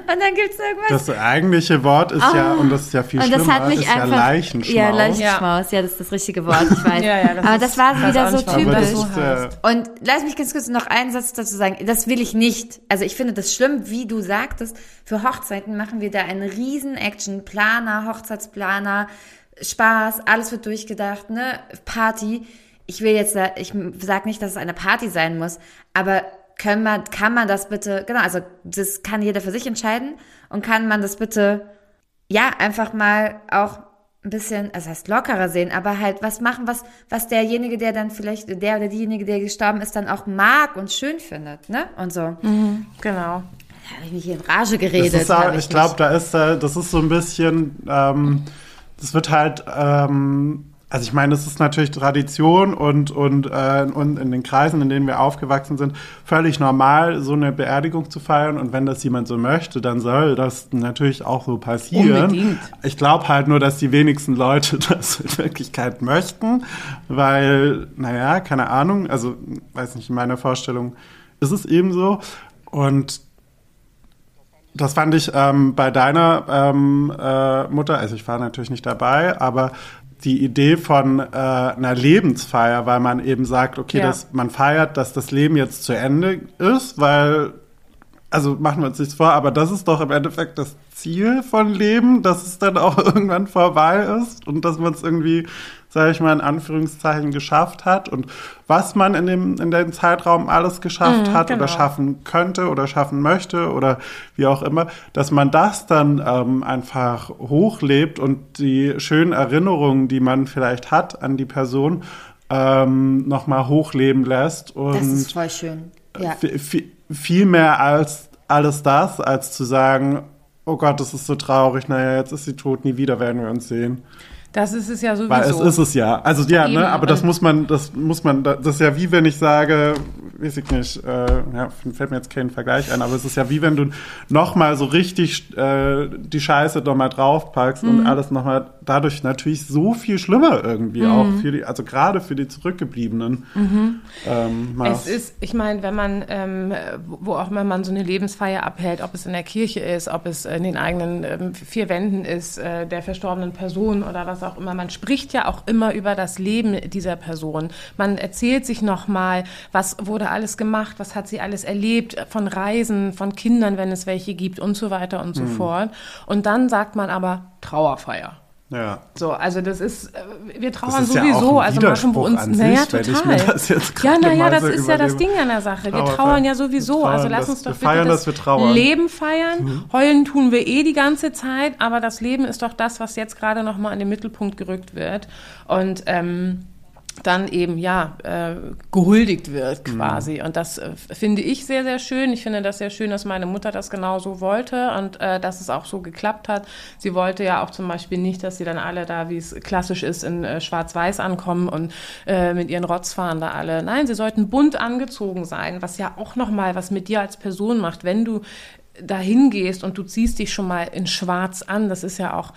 Und dann gibt's irgendwas. Das eigentliche Wort ist ja, und das ist ja viel und schlimmer, das hat mich ist ja einfach. Leichenschmaus. Ja, Leichenschmaus, ja. das ist das richtige Wort, ich weiß. Ja, ja, das Aber das war wieder so typisch. ist, äh, Und lass mich ganz kurz noch einen Satz dazu sagen. Das will ich nicht. Also ich finde das schlimm, wie du sagtest. Für Hochzeiten machen wir da einen riesen Action. Planer, Hochzeitsplaner, Spaß, alles wird durchgedacht, ne? Party. Ich will jetzt, da- ich sag nicht, dass es eine Party sein muss, aber können man, kann man das bitte, genau, also das kann jeder für sich entscheiden und kann man das bitte, ja, einfach mal auch ein bisschen, also das heißt lockerer sehen, aber halt was machen, was, was derjenige, der dann vielleicht, der oder diejenige, der gestorben ist, dann auch mag und schön findet, ne? Und so. Genau. Da habe ich mich hier in Rage geredet. Das ist auch, hab ich glaube, da ist, äh, das ist so ein bisschen, ähm, das wird halt, ähm, also ich meine, es ist natürlich Tradition und, und, äh, und in den Kreisen, in denen wir aufgewachsen sind, völlig normal, so eine Beerdigung zu feiern. Und wenn das jemand so möchte, dann soll das natürlich auch so passieren. Unbedingt. Ich glaube halt nur, dass die wenigsten Leute das in Wirklichkeit möchten, weil, naja, keine Ahnung, also weiß nicht, in meiner Vorstellung ist es eben so. Und das fand ich ähm, bei deiner ähm, äh, Mutter, also ich war natürlich nicht dabei, aber die Idee von äh, einer Lebensfeier, weil man eben sagt, okay, Ja. dass man feiert, dass das Leben jetzt zu Ende ist, weil, also machen wir uns nichts vor, aber das ist doch im Endeffekt das Ziel von Leben, dass es dann auch irgendwann vorbei ist und dass man es irgendwie, sage ich mal, in Anführungszeichen geschafft hat und was man in dem, in dem Zeitraum alles geschafft hat genau. oder schaffen könnte oder schaffen möchte oder wie auch immer, dass man das dann ähm, einfach hochlebt und die schönen Erinnerungen, die man vielleicht hat an die Person, ähm, nochmal hochleben lässt. Und Das ist voll schön. Ja. vi- vi- viel mehr als alles das, als zu sagen, oh Gott, das ist so traurig, naja, jetzt ist sie tot, nie wieder werden wir uns sehen. Das ist es ja sowieso. Weil es ist es ja. Also ja, Eben, ne, aber das muss man, das muss man, das ist ja wie wenn ich sage, weiß ich nicht, äh, ja, fällt mir jetzt kein Vergleich ein, aber es ist ja wie wenn du nochmal so richtig äh, die Scheiße nochmal draufpackst Mhm. und alles nochmal dadurch natürlich so viel schlimmer irgendwie Mhm. auch für die, also gerade für die Zurückgebliebenen. Ähm, Es ist, ich meine, wenn man, ähm, wo auch immer man so eine Lebensfeier abhält, ob es in der Kirche ist, ob es in den eigenen ähm, vier Wänden ist, äh, der verstorbenen Person oder was auch immer, man spricht ja auch immer über das Leben dieser Person. Man erzählt sich nochmal, was wurde alles gemacht, was hat sie alles erlebt, von Reisen, von Kindern, wenn es welche gibt und so weiter und so Mhm. fort. Und dann sagt man aber Trauerfeier. Ja. So, also das ist, äh, wir trauern ist ja sowieso, ein also machen wir uns, an naja, total. mir das jetzt ja, naja, das so ist ja das. Ding an der Sache. Wir trauern ja sowieso, trauern, also lass uns doch feiern, das dass wir trauern. Leben feiern. Heulen tun wir eh die ganze Zeit, aber das Leben ist doch das, was jetzt gerade noch mal in den Mittelpunkt gerückt wird und ähm, dann eben ja äh, gehuldigt wird quasi. Und das äh, finde ich sehr sehr schön. Ich finde das sehr schön dass meine Mutter das genauso wollte und äh, dass es auch so geklappt hat. Sie wollte ja auch zum Beispiel nicht dass sie dann alle da wie es klassisch ist in äh, Schwarz-Weiß ankommen und äh, mit ihren Rotzfahren da alle. Nein sie sollten bunt angezogen sein was ja auch noch mal was mit dir als Person macht. Wenn du dahin gehst und du ziehst dich schon mal in Schwarz an das ist ja auch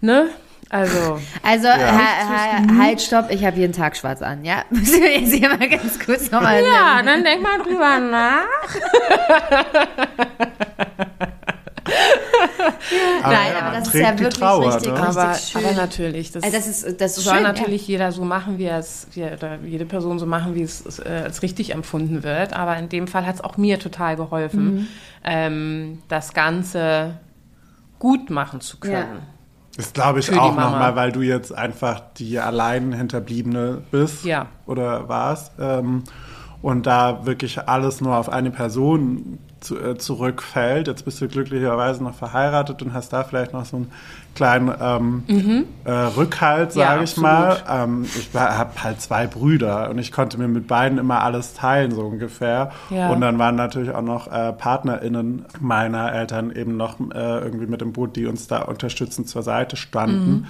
ne also Also, ha, ha, halt, stopp, ich habe jeden Tag schwarz an, ja? Müssen wir jetzt hier mal ganz kurz nochmal... Ja, dann denk mal drüber nach. Aber Nein, ja, aber das ist ja wirklich Trauer, richtig, ne? richtig Aber, schön. aber natürlich, das, Also das ist, das ist soll schön, natürlich jeder so machen, wie er es, wie er, oder jede Person so machen, wie es äh, als richtig empfunden wird. Aber in dem Fall hat es auch mir total geholfen, Mhm. ähm, das Ganze gut machen zu können. Das glaube ich auch nochmal, weil du jetzt einfach die allein Hinterbliebene bist Ja. oder warst ähm, und da wirklich alles nur auf eine Person zu, äh, zurückfällt. Jetzt bist du glücklicherweise noch verheiratet und hast da vielleicht noch so einen kleinen ähm, äh, Rückhalt, Mhm. Ja, sage ich mal. Ähm, ich habe halt zwei Brüder und ich konnte mir mit beiden immer alles teilen, so ungefähr. Ja. Und dann waren natürlich auch noch äh, PartnerInnen meiner Eltern eben noch äh, irgendwie mit im Boot, die uns da unterstützend zur Seite standen. Mhm.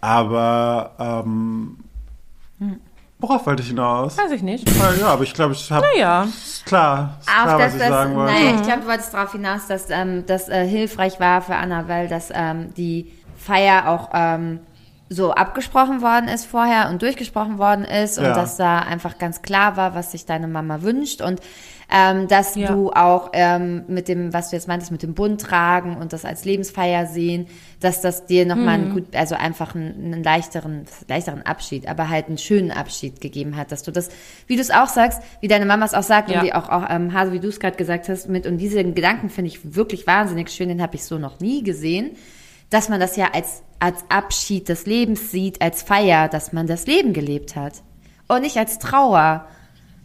Aber ähm, worauf wollte ich hinaus? Weiß ich nicht. Ja, aber ich glaube, ich habe Naja, klar, ist klar, Auf was ich das, sagen wollte. nein, ich glaube, du wolltest darauf hinaus, dass ähm, das äh, hilfreich war für Anna, weil das ähm, die Feier auch ähm, so abgesprochen worden ist vorher und durchgesprochen worden ist und Ja. dass da einfach ganz klar war, was sich deine Mama wünscht und ähm, dass Ja. du auch ähm, mit dem, was du jetzt meintest, mit dem Bund tragen und das als Lebensfeier sehen, dass das dir nochmal Mhm. einen gut, also einfach einen, einen leichteren, leichteren Abschied, aber halt einen schönen Abschied gegeben hat, dass du das, wie du es auch sagst, wie deine Mama es auch sagt Ja. und wie auch, auch ähm, Hase, wie du es gerade gesagt hast, mit und diesen Gedanken finde ich wirklich wahnsinnig schön, den habe ich so noch nie gesehen, dass man das ja als, als Abschied des Lebens sieht, als Feier, dass man das Leben gelebt hat und nicht als Trauer.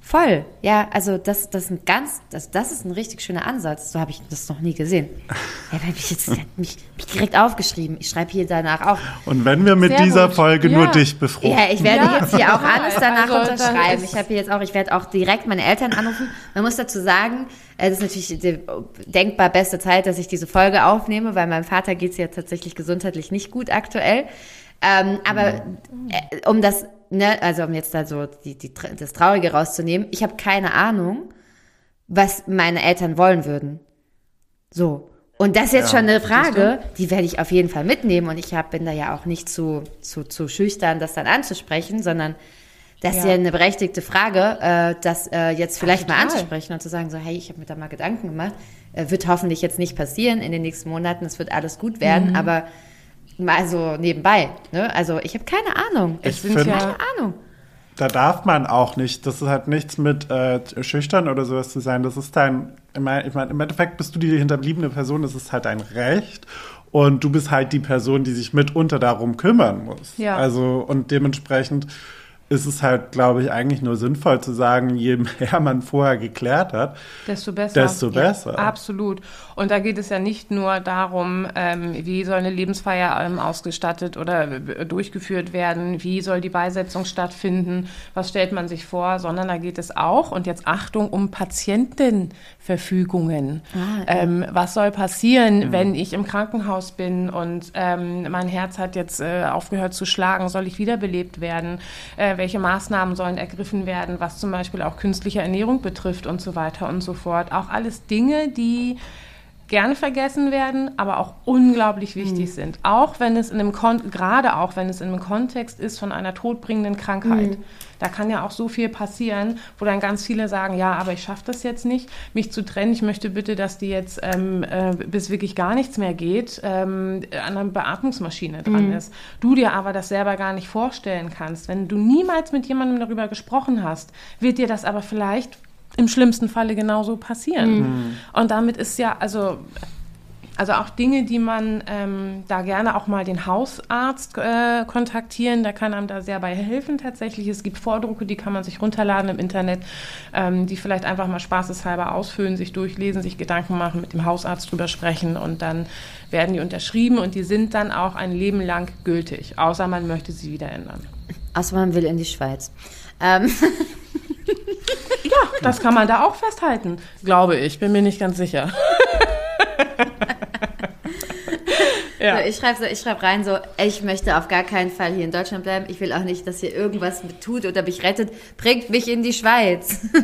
Voll, ja, also das, das ist ein ganz, das, das ist ein richtig schöner Ansatz. So habe ich das noch nie gesehen. Ja, weil ich jetzt mich, mich direkt aufgeschrieben. Ich schreibe hier danach auf. Und wenn wir mit Sehr dieser gut. Folge Ja. nur dich befruchten. Ja, ich werde Ja, jetzt hier auch alles danach Also, unterschreiben. Ich habe hier jetzt auch, ich werde auch direkt meine Eltern anrufen. Man muss dazu sagen, äh, das ist natürlich die denkbar beste Zeit, dass ich diese Folge aufnehme, weil meinem Vater geht's ja tatsächlich gesundheitlich nicht gut aktuell. Ähm, aber äh, um das, ne, also um jetzt da so die, die, das Traurige rauszunehmen, ich habe keine Ahnung, was meine Eltern wollen würden. So. Und das ist jetzt Ja, schon eine Frage, die werde ich auf jeden Fall mitnehmen. Und ich hab, bin da ja auch nicht zu, zu, zu schüchtern, das dann anzusprechen, sondern das ist Ja. ja eine berechtigte Frage, äh, das äh, jetzt vielleicht mal total. anzusprechen und zu sagen, so, hey, ich habe mir da mal Gedanken gemacht. Äh, wird hoffentlich jetzt nicht passieren in den nächsten Monaten, es wird alles gut werden, Mhm. aber mal so nebenbei. Ne? Also ich habe keine Ahnung. Ich sind finde, ja- keine Ahnung. da darf man auch nicht. Das hat nichts mit äh, schüchtern oder sowas zu sein. Das ist dein, ich meine, ich mein, im Endeffekt bist du die hinterbliebene Person, das ist halt dein Recht. Und du bist halt die Person, die sich mitunter darum kümmern muss. Ja. Also, und dementsprechend ist es halt, glaube ich, eigentlich nur sinnvoll zu sagen, je mehr man vorher geklärt hat, Desto besser. desto besser. Absolut. Und da geht es ja nicht nur darum, ähm, wie soll eine Lebensfeier ähm, ausgestattet oder äh, durchgeführt werden, wie soll die Beisetzung stattfinden, was stellt man sich vor, sondern da geht es auch, und jetzt Achtung, um Patientenverfügungen. ähm, was soll passieren, wenn ich im Krankenhaus bin und ähm, mein Herz hat jetzt äh, aufgehört zu schlagen, soll ich wiederbelebt werden? Äh, welche Maßnahmen sollen ergriffen werden, was zum Beispiel auch künstliche Ernährung betrifft und so weiter und so fort. Auch alles Dinge, die gerne vergessen werden, aber auch unglaublich wichtig sind. Auch wenn es in einem Kon gerade auch wenn es in einem Kontext ist von einer todbringenden Krankheit. Da kann ja auch so viel passieren, wo dann ganz viele sagen, ja, aber ich schaffe das jetzt nicht, mich zu trennen. Ich möchte bitte, dass die jetzt ähm, äh, bis wirklich gar nichts mehr geht, ähm, an einer Beatmungsmaschine dran ist. Du dir aber das selber gar nicht vorstellen kannst. Wenn du niemals mit jemandem darüber gesprochen hast, wird dir das aber vielleicht im schlimmsten Falle genauso passieren. Und damit ist ja, also, also auch Dinge, die man ähm, da gerne auch mal den Hausarzt äh, kontaktieren, der kann einem da sehr bei helfen tatsächlich. Es gibt Vordrucke, die kann man sich runterladen im Internet, ähm, die vielleicht einfach mal spaßeshalber ausfüllen, sich durchlesen, sich Gedanken machen, mit dem Hausarzt drüber sprechen und dann werden die unterschrieben und die sind dann auch ein Leben lang gültig, außer man möchte sie wieder ändern. Außer man will in die Schweiz. Ähm, das kann man da auch festhalten, glaube ich. Bin mir nicht ganz sicher. ja. So, ich schreibe so, ich schreib rein so, ich möchte auf gar keinen Fall hier in Deutschland bleiben. Ich will auch nicht, dass hier irgendwas mit tut oder mich rettet. Bringt mich in die Schweiz.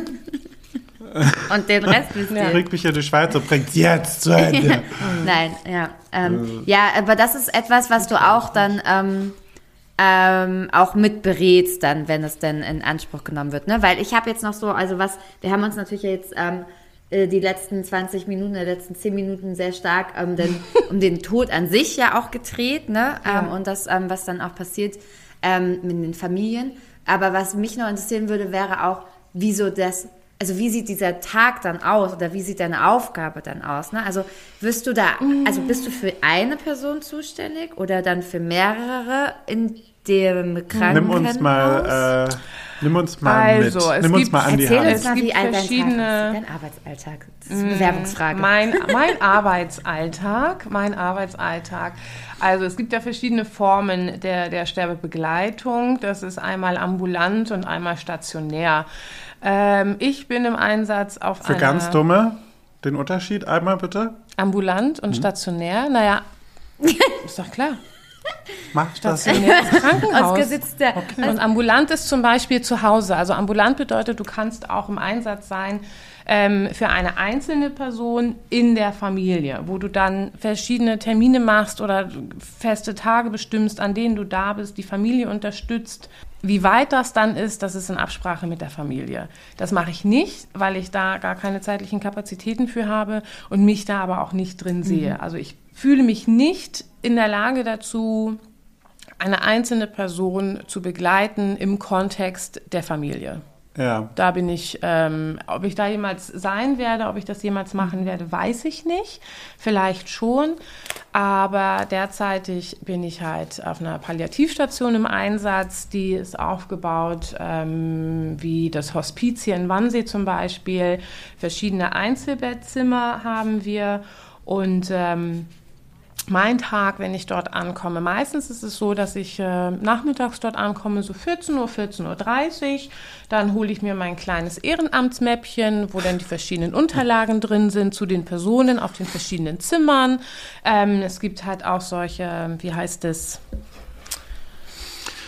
Und den Rest wisst ihr. Bringt mich in die Schweiz und bringt jetzt zu Ende. Nein, ja. Ähm, ja, aber das ist etwas, was du auch dann ähm, ähm, auch mit berätst, dann, wenn es denn in Anspruch genommen wird. Ne? Weil ich habe jetzt noch so, also was, wir haben uns natürlich jetzt ähm, äh, die letzten 20 Minuten, die letzten 10 Minuten sehr stark ähm, den, um den Tod an sich ja auch gedreht, ne? Ähm, und das, ähm, was dann auch passiert ähm, mit den Familien. Aber was mich noch interessieren würde, wäre auch, wieso das also wie sieht dieser Tag dann aus oder wie sieht deine Aufgabe dann aus? Ne? Also wirst du da, also bist du für eine Person zuständig oder dann für mehrere in dem Krankenhaus? Nimm uns mal, äh, nimm uns mal Also, mit. es Nimm uns gibt- mal an die Erzähl Hand. uns Es mal, wie all dein Tag ist, dein Arbeitsalltag. Das ist eine Bewerbungsfrage. Mein, mein Arbeitsalltag, mein Arbeitsalltag. Also es gibt ja verschiedene Formen der, der Sterbebegleitung. Das ist einmal ambulant und einmal stationär. Ähm, ich bin im Einsatz auf Für einer ganz dumme, den Unterschied einmal bitte. ambulant Mhm. und stationär. Naja, ist doch klar. Mach das. Stationäres Krankenhaus. Ausgesetzter. Und ambulant ist zum Beispiel zu Hause. Also ambulant bedeutet, du kannst auch im Einsatz sein ähm, für eine einzelne Person in der Familie, wo du dann verschiedene Termine machst oder feste Tage bestimmst, an denen du da bist, die Familie unterstützt. Wie weit das dann ist, das ist in Absprache mit der Familie. Das mache ich nicht, weil ich da gar keine zeitlichen Kapazitäten für habe und mich da aber auch nicht drin sehe. Also ich fühle mich nicht in der Lage dazu, eine einzelne Person zu begleiten im Kontext der Familie. Ja. Da bin ich, ähm, ob ich da jemals sein werde, ob ich das jemals machen werde, weiß ich nicht. Vielleicht schon. Aber derzeitig bin ich halt auf einer Palliativstation im Einsatz. Die ist aufgebaut ähm, wie das Hospiz hier in Wannsee zum Beispiel. Verschiedene Einzelbettzimmer haben wir. Und ähm, mein Tag, wenn ich dort ankomme. Meistens ist es so, dass ich äh, nachmittags dort ankomme, so 14 Uhr, 14.30 Uhr. Dann hole ich mir mein kleines Ehrenamtsmäppchen, wo dann die verschiedenen Unterlagen drin sind zu den Personen auf den verschiedenen Zimmern. Ähm, es gibt halt auch solche, wie heißt es?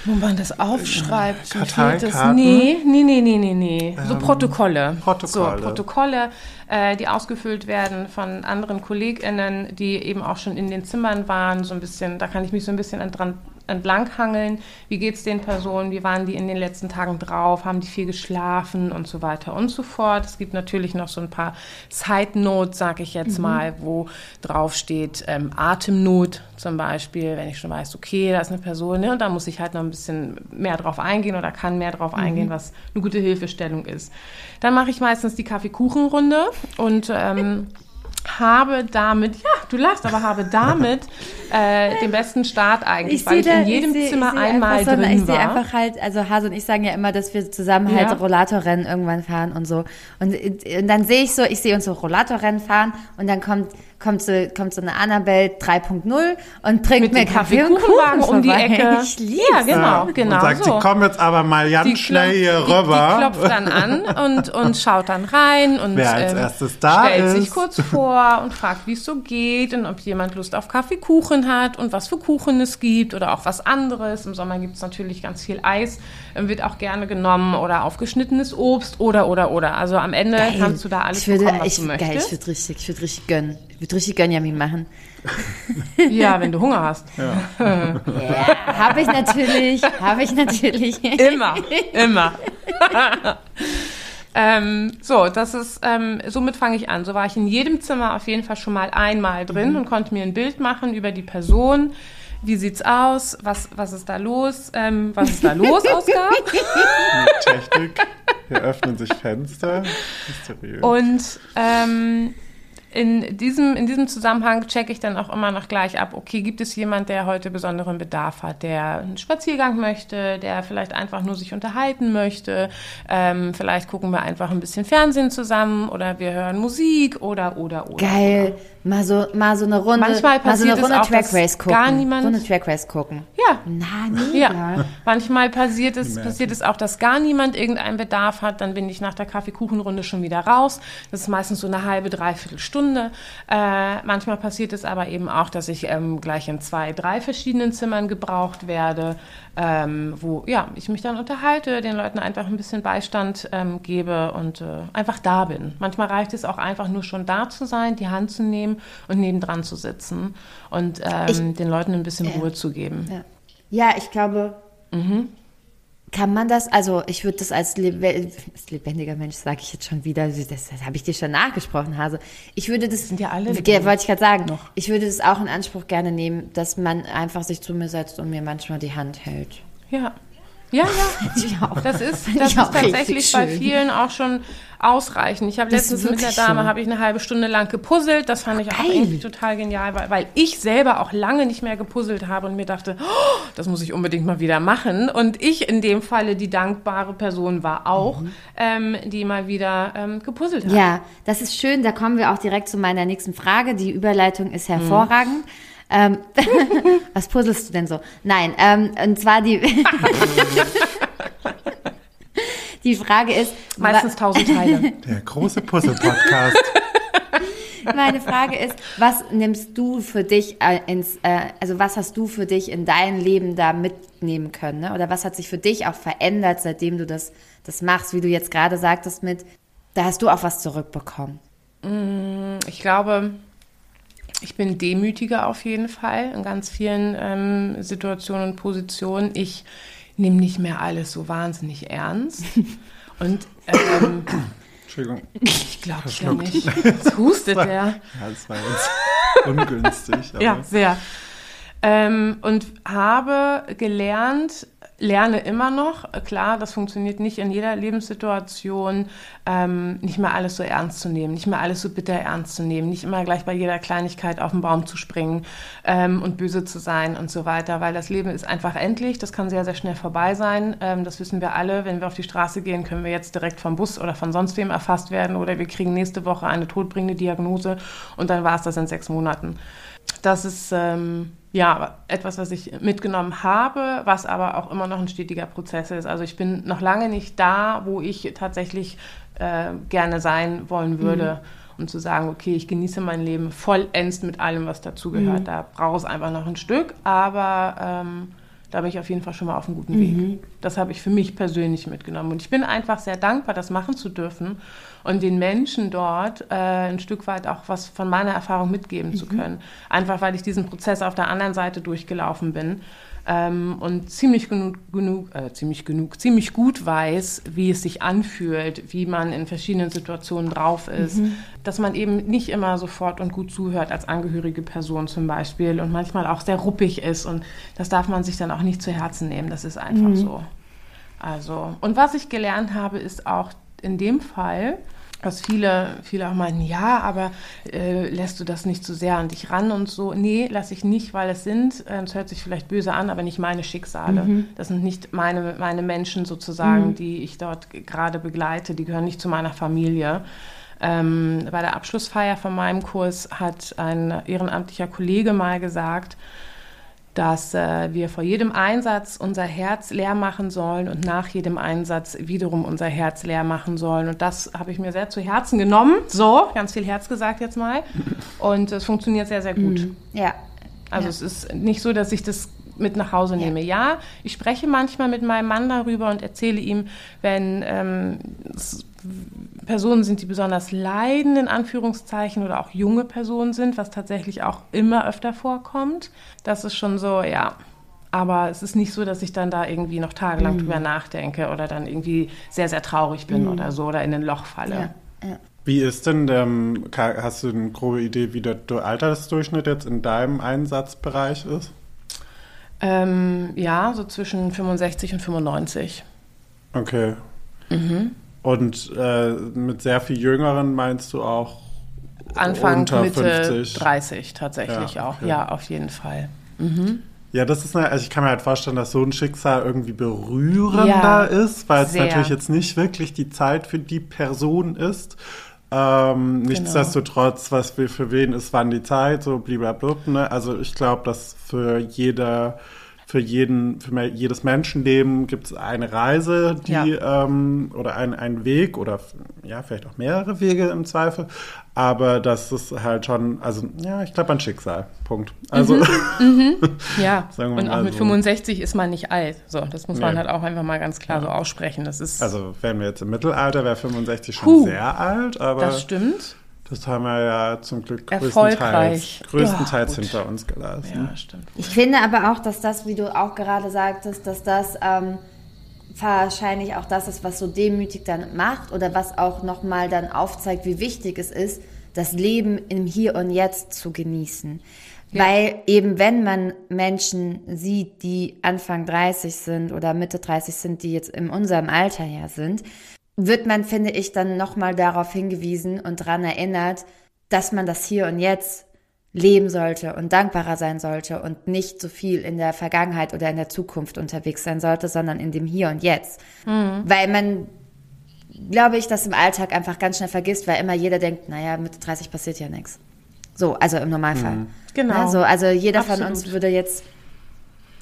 Wo man das aufschreibt. wie viel das, nee, nee, nee, nee, nee, nee. So Protokolle. Protokolle. So, Protokolle, äh, die ausgefüllt werden von anderen KollegInnen, die eben auch schon in den Zimmern waren. So ein bisschen, da kann ich mich so ein bisschen dran entlanghangeln. Wie geht es den Personen? Wie waren die in den letzten Tagen drauf? Haben die viel geschlafen und so weiter und so fort? Es gibt natürlich noch so ein paar Side Notes, sage ich jetzt mal, wo drauf steht ähm, Atemnot zum Beispiel, wenn ich schon weiß, okay, da ist eine Person, ne, und da muss ich halt noch ein bisschen mehr drauf eingehen oder kann mehr drauf eingehen, was eine gute Hilfestellung ist. Dann mache ich meistens die Kaffeekuchenrunde und ähm, habe damit, ja, du lachst, aber habe damit äh, den besten Start eigentlich, weil ich in jedem seh- Zimmer seh einmal so, drin Ich sehe war. einfach halt, also Hase und ich sagen ja immer, dass wir zusammen halt Ja. Rollatorrennen irgendwann fahren und so. Und, und dann sehe ich so, ich sehe uns so Rollatorrennen fahren und dann kommt kommt so, kommt so eine Annabelle 3.0 und bringt mir dem Kaffee und Kaffeekuchenwagen Kuchen um die. Ecke. Ich lieb's. ja, genau, genau Und sagt, so. sie kommen jetzt aber mal ganz Die schnell klopft- hier die, rüber. Die klopft dann an und, und schaut dann rein und Wer als ähm, erstes da stellt ist. sich kurz vor und fragt, wie es so geht und ob jemand Lust auf Kaffeekuchen hat und was für Kuchen es gibt oder auch was anderes. Im Sommer gibt es natürlich ganz viel Eis, wird auch gerne genommen oder aufgeschnittenes Obst oder, oder, oder. Also am Ende Geil. kannst du da alles ich würde, bekommen, was ich, du Geil, ich möchtest. würde richtig, ich würde richtig gönnen. Ich würde richtig Gönjamin machen. ja, wenn du Hunger hast. Ja, habe ich natürlich, habe ich natürlich. Immer, immer. ähm, so, das ist, ähm, somit fange ich an. So war ich in jedem Zimmer auf jeden Fall schon mal einmal drin Mhm. und konnte mir ein Bild machen über die Person. Wie sieht's aus? Was, was ist da los? Ähm, was ist da los, Oskar? Technik. Hier öffnen sich Fenster. Mysteriös. Und ähm, in, diesem, in diesem Zusammenhang checke ich dann auch immer noch gleich ab, okay, gibt es jemand, der heute besonderen Bedarf hat, der einen Spaziergang möchte, der vielleicht einfach nur sich unterhalten möchte, ähm, vielleicht gucken wir einfach ein bisschen Fernsehen zusammen oder wir hören Musik oder, oder, oder. Geil. Mal so, mal so eine Runde, Manchmal mal so eine passiert es Runde auch, Track dass Race gucken. gar niemand- Runde Track Race gucken. Ja, Na, nee. Ja, manchmal passiert es, passiert es auch, dass gar niemand irgendeinen Bedarf hat. Dann bin ich nach der Kaffeekuchenrunde schon wieder raus. Das ist meistens so eine halbe, dreiviertel Stunde. Äh, manchmal passiert es aber eben auch, dass ich ähm, gleich in zwei, drei verschiedenen Zimmern gebraucht werde, ähm, wo ja, ich mich dann unterhalte, den Leuten einfach ein bisschen Beistand ähm, gebe und äh, einfach da bin. Manchmal reicht es auch einfach nur schon da zu sein, die Hand zu nehmen und nebendran zu sitzen und ähm, Ich- den Leuten ein bisschen Ruhe zu geben. Ja, ja ich glaube, kann man das, also ich würde das als, als lebendiger Mensch, sage ich jetzt schon wieder, das, das habe ich dir schon nachgesprochen, Hase. Ich würde das, Sind ja alle Ge- wollte ich gerade sagen, ich würde das auch in Anspruch gerne nehmen, dass man einfach sich zu mir setzt und mir manchmal die Hand hält. Ja. Ja, ja. Auch. Das ist, das ist auch tatsächlich bei vielen auch schon ausreichend. Ich habe letztens mit einer wirklich Dame so. habe ich eine halbe Stunde lang gepuzzelt. Das fand ich auch Geil. irgendwie total genial, weil, weil ich selber auch lange nicht mehr gepuzzelt habe und mir dachte, oh, das muss ich unbedingt mal wieder machen. Und ich in dem Falle die dankbare Person war auch, ähm, die mal wieder ähm, gepuzzelt hat. Ja, das ist schön. Da kommen wir auch direkt zu meiner nächsten Frage. Die Überleitung ist hervorragend. Ähm, was puzzelst du denn so? Nein, ähm, und zwar die. die Frage ist. Meistens tausend Teile. Der große Puzzle-Podcast. Meine Frage ist, was nimmst du für dich äh, ins, äh, also was hast du für dich in dein Leben da mitnehmen können, ne? Oder was hat sich für dich auch verändert, seitdem du das, das machst, wie du jetzt gerade sagtest mit, da hast du auch was zurückbekommen. Ich glaube, ich bin demütiger auf jeden Fall in ganz vielen ähm, Situationen und Positionen. Ich nehme nicht mehr alles so wahnsinnig ernst. Und ähm, Entschuldigung. ich glaube ja Verschluckt. nicht. Jetzt hustet der. Ja, das war jetzt ungünstig. Aber Ja, sehr. Ähm, und habe gelernt, lerne immer noch, klar, das funktioniert nicht in jeder Lebenssituation, ähm, nicht mehr alles so ernst zu nehmen, nicht mehr alles so bitter ernst zu nehmen, nicht immer gleich bei jeder Kleinigkeit auf den Baum zu springen ähm, und böse zu sein und so weiter, weil das Leben ist einfach endlich, das kann sehr, sehr schnell vorbei sein, ähm, das wissen wir alle, wenn wir auf die Straße gehen, können wir jetzt direkt vom Bus oder von sonst wem erfasst werden oder wir kriegen nächste Woche eine todbringende Diagnose und dann war es das in sechs Monaten. Das ist ähm, ja etwas, was ich mitgenommen habe, was aber auch immer noch ein stetiger Prozess ist. Also ich bin noch lange nicht da, wo ich tatsächlich äh, gerne sein wollen würde. Und zu sagen, okay, ich genieße mein Leben vollends mit allem, was dazugehört. Da braucht es einfach noch ein Stück, aber ähm, da bin ich auf jeden Fall schon mal auf einem guten Weg. Das habe ich für mich persönlich mitgenommen. Und ich bin einfach sehr dankbar, das machen zu dürfen und den Menschen dort äh, ein Stück weit auch was von meiner Erfahrung mitgeben zu können. Einfach weil ich diesen Prozess auf der anderen Seite durchgelaufen bin ähm, und ziemlich genug, genug, äh, ziemlich genug, ziemlich gut weiß, wie es sich anfühlt, wie man in verschiedenen Situationen drauf ist, dass man eben nicht immer sofort und gut zuhört als angehörige Person zum Beispiel und manchmal auch sehr ruppig ist und das darf man sich dann auch nicht zu Herzen nehmen. Das ist einfach so. Also und was ich gelernt habe, ist auch in dem Fall was viele, viele auch meinen, ja, aber äh, lässt du das nicht zu sehr an dich ran und so? Nee, lasse ich nicht, weil es sind, äh, es hört sich vielleicht böse an, aber nicht meine Schicksale. Das sind nicht meine, meine Menschen sozusagen, die ich dort gerade begleite, die gehören nicht zu meiner Familie. Ähm, bei der Abschlussfeier von meinem Kurs hat ein ehrenamtlicher Kollege mal gesagt, dass äh, wir vor jedem Einsatz unser Herz leer machen sollen und nach jedem Einsatz wiederum unser Herz leer machen sollen. Und das habe ich mir sehr zu Herzen genommen. So, ganz viel Herz gesagt jetzt mal. Und es funktioniert sehr, sehr gut. Ja. Also Ja. es ist nicht so, dass ich das mit nach Hause nehme. Ja, ich spreche manchmal mit meinem Mann darüber und erzähle ihm, wenn ähm, es Personen sind, die besonders leiden, in Anführungszeichen, oder auch junge Personen sind, was tatsächlich auch immer öfter vorkommt. Das ist schon so, ja. Aber es ist nicht so, dass ich dann da irgendwie noch tagelang drüber nachdenke oder dann irgendwie sehr, sehr traurig bin oder so oder in ein Loch falle. Ja. ja. Wie ist denn, ähm, hast du eine grobe Idee, wie der Du- Altersdurchschnitt jetzt in deinem Einsatzbereich ist? Ähm, ja, so zwischen 65 und 95. Okay. Mhm. Und äh, mit sehr viel Jüngeren meinst du auch Anfang, unter Mitte 50? 30 tatsächlich Ja, auch. okay. Ja, auf jeden Fall. Ja, das ist eine, also ich kann mir halt vorstellen, dass so ein Schicksal irgendwie berührender Ja, ist, weil es natürlich jetzt nicht wirklich die Zeit für die Person ist. Ähm, Genau. nichtsdestotrotz, was wir für wen ist, wann die Zeit, so blablabla. Ne? Also ich glaube, dass für jeder, für jeden, für me- jedes Menschenleben gibt es eine Reise, die Ja. ähm, oder ein, ein Weg oder ja, vielleicht auch mehrere Wege im Zweifel. Aber das ist halt schon, also ja, ich glaube an Schicksal. Punkt. Also Ja, Sagen wir und auch mal mit so. 65 ist man nicht alt. So, das muss man Nee. halt auch einfach mal ganz klar so aussprechen. Das ist, Also wären wir jetzt im Mittelalter, wäre 65 schon Puh. sehr alt, aber das das, haben wir ja zum Glück größtenteils, größtenteils Ja, hinter uns gelassen. Ja, stimmt. Ich finde aber auch, dass das, wie du auch gerade sagtest, dass das ähm, wahrscheinlich auch das ist, was so demütig dann macht oder was auch nochmal dann aufzeigt, wie wichtig es ist, das Leben im Hier und Jetzt zu genießen. Weil eben wenn man Menschen sieht, die Anfang 30 sind oder Mitte 30 sind, die jetzt in unserem Alter ja sind, wird man, finde ich, dann nochmal darauf hingewiesen und daran erinnert, dass man das Hier und Jetzt leben sollte und dankbarer sein sollte und nicht so viel in der Vergangenheit oder in der Zukunft unterwegs sein sollte, sondern in dem Hier und Jetzt. Weil man, glaube ich, das im Alltag einfach ganz schnell vergisst, weil immer jeder denkt, naja, Mitte 30 passiert ja nichts. So, also im Normalfall. Genau. Ne, so, also jeder von Absolut. uns würde jetzt,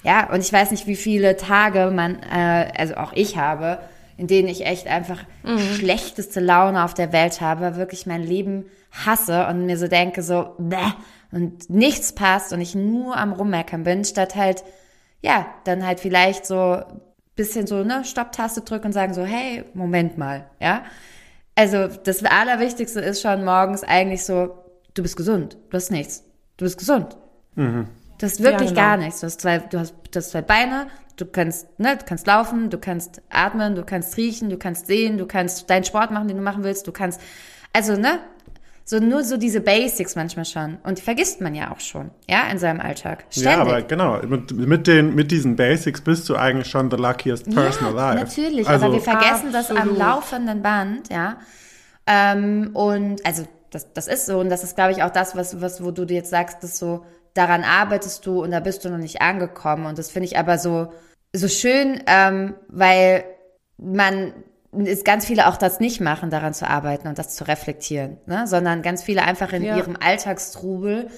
ja, und ich weiß nicht, wie viele Tage man, äh, also auch ich habe, in denen ich echt einfach schlechteste Laune auf der Welt habe, wirklich mein Leben hasse und mir so denke, so, bäh, und nichts passt und ich nur am Rummeckern bin, statt halt, ja, dann halt vielleicht so bisschen so, ne, Stopptaste drücken und sagen so, hey, Moment mal, ja. Also das Allerwichtigste ist schon morgens eigentlich so, du bist gesund, du hast nichts, du bist gesund. Du hast wirklich Ja, genau. gar nichts. Du hast zwei, du hast, du hast zwei Beine, du kannst, ne, du kannst laufen, du kannst atmen, du kannst riechen, du kannst sehen, du kannst deinen Sport machen, den du machen willst, du kannst, also, ne, so nur so diese Basics manchmal schon. Und die vergisst man ja auch schon, ja, in seinem Alltag. Ständig. Ja, aber genau, mit, mit, den, mit diesen Basics bist du eigentlich schon the luckiest person alive. Natürlich, also, aber wir vergessen das am Absolut. laufenden Band, ja. Ähm, und also das, das ist so und das ist, glaube ich, auch das, was, was, wo du dir jetzt sagst, dass so daran arbeitest du und da bist du noch nicht angekommen. Und das finde ich aber so, so schön, ähm, weil man ist ganz viele auch das nicht machen, daran zu arbeiten und das zu reflektieren, ne? sondern ganz viele einfach in Ja. ihrem Alltagstrubel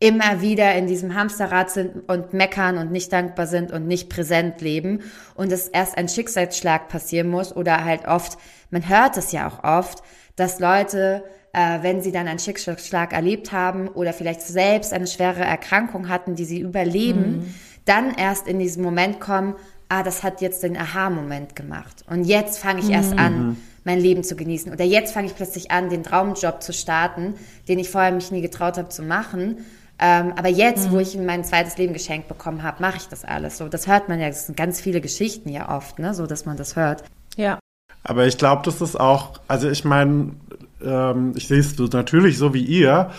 immer wieder in diesem Hamsterrad sind und meckern und nicht dankbar sind und nicht präsent leben und es erst ein Schicksalsschlag passieren muss oder halt oft, man hört es ja auch oft, dass Leute, äh, wenn sie dann einen Schicksalsschlag erlebt haben oder vielleicht selbst eine schwere Erkrankung hatten, die sie überleben, dann erst in diesen Moment kommen, ah, das hat jetzt den Aha-Moment gemacht. Und jetzt fange ich erst an, mein Leben zu genießen. Oder jetzt fange ich plötzlich an, den Traumjob zu starten, den ich vorher mich nie getraut habe zu machen. Ähm, aber jetzt, wo ich mein zweites Leben geschenkt bekommen habe, mache ich das alles. So, das hört man ja. Das sind ganz viele Geschichten ja oft, ne, so dass man das hört. Ja. Aber ich glaube, das ist auch, also ich meine, ähm, ich sehe es natürlich so wie ihr.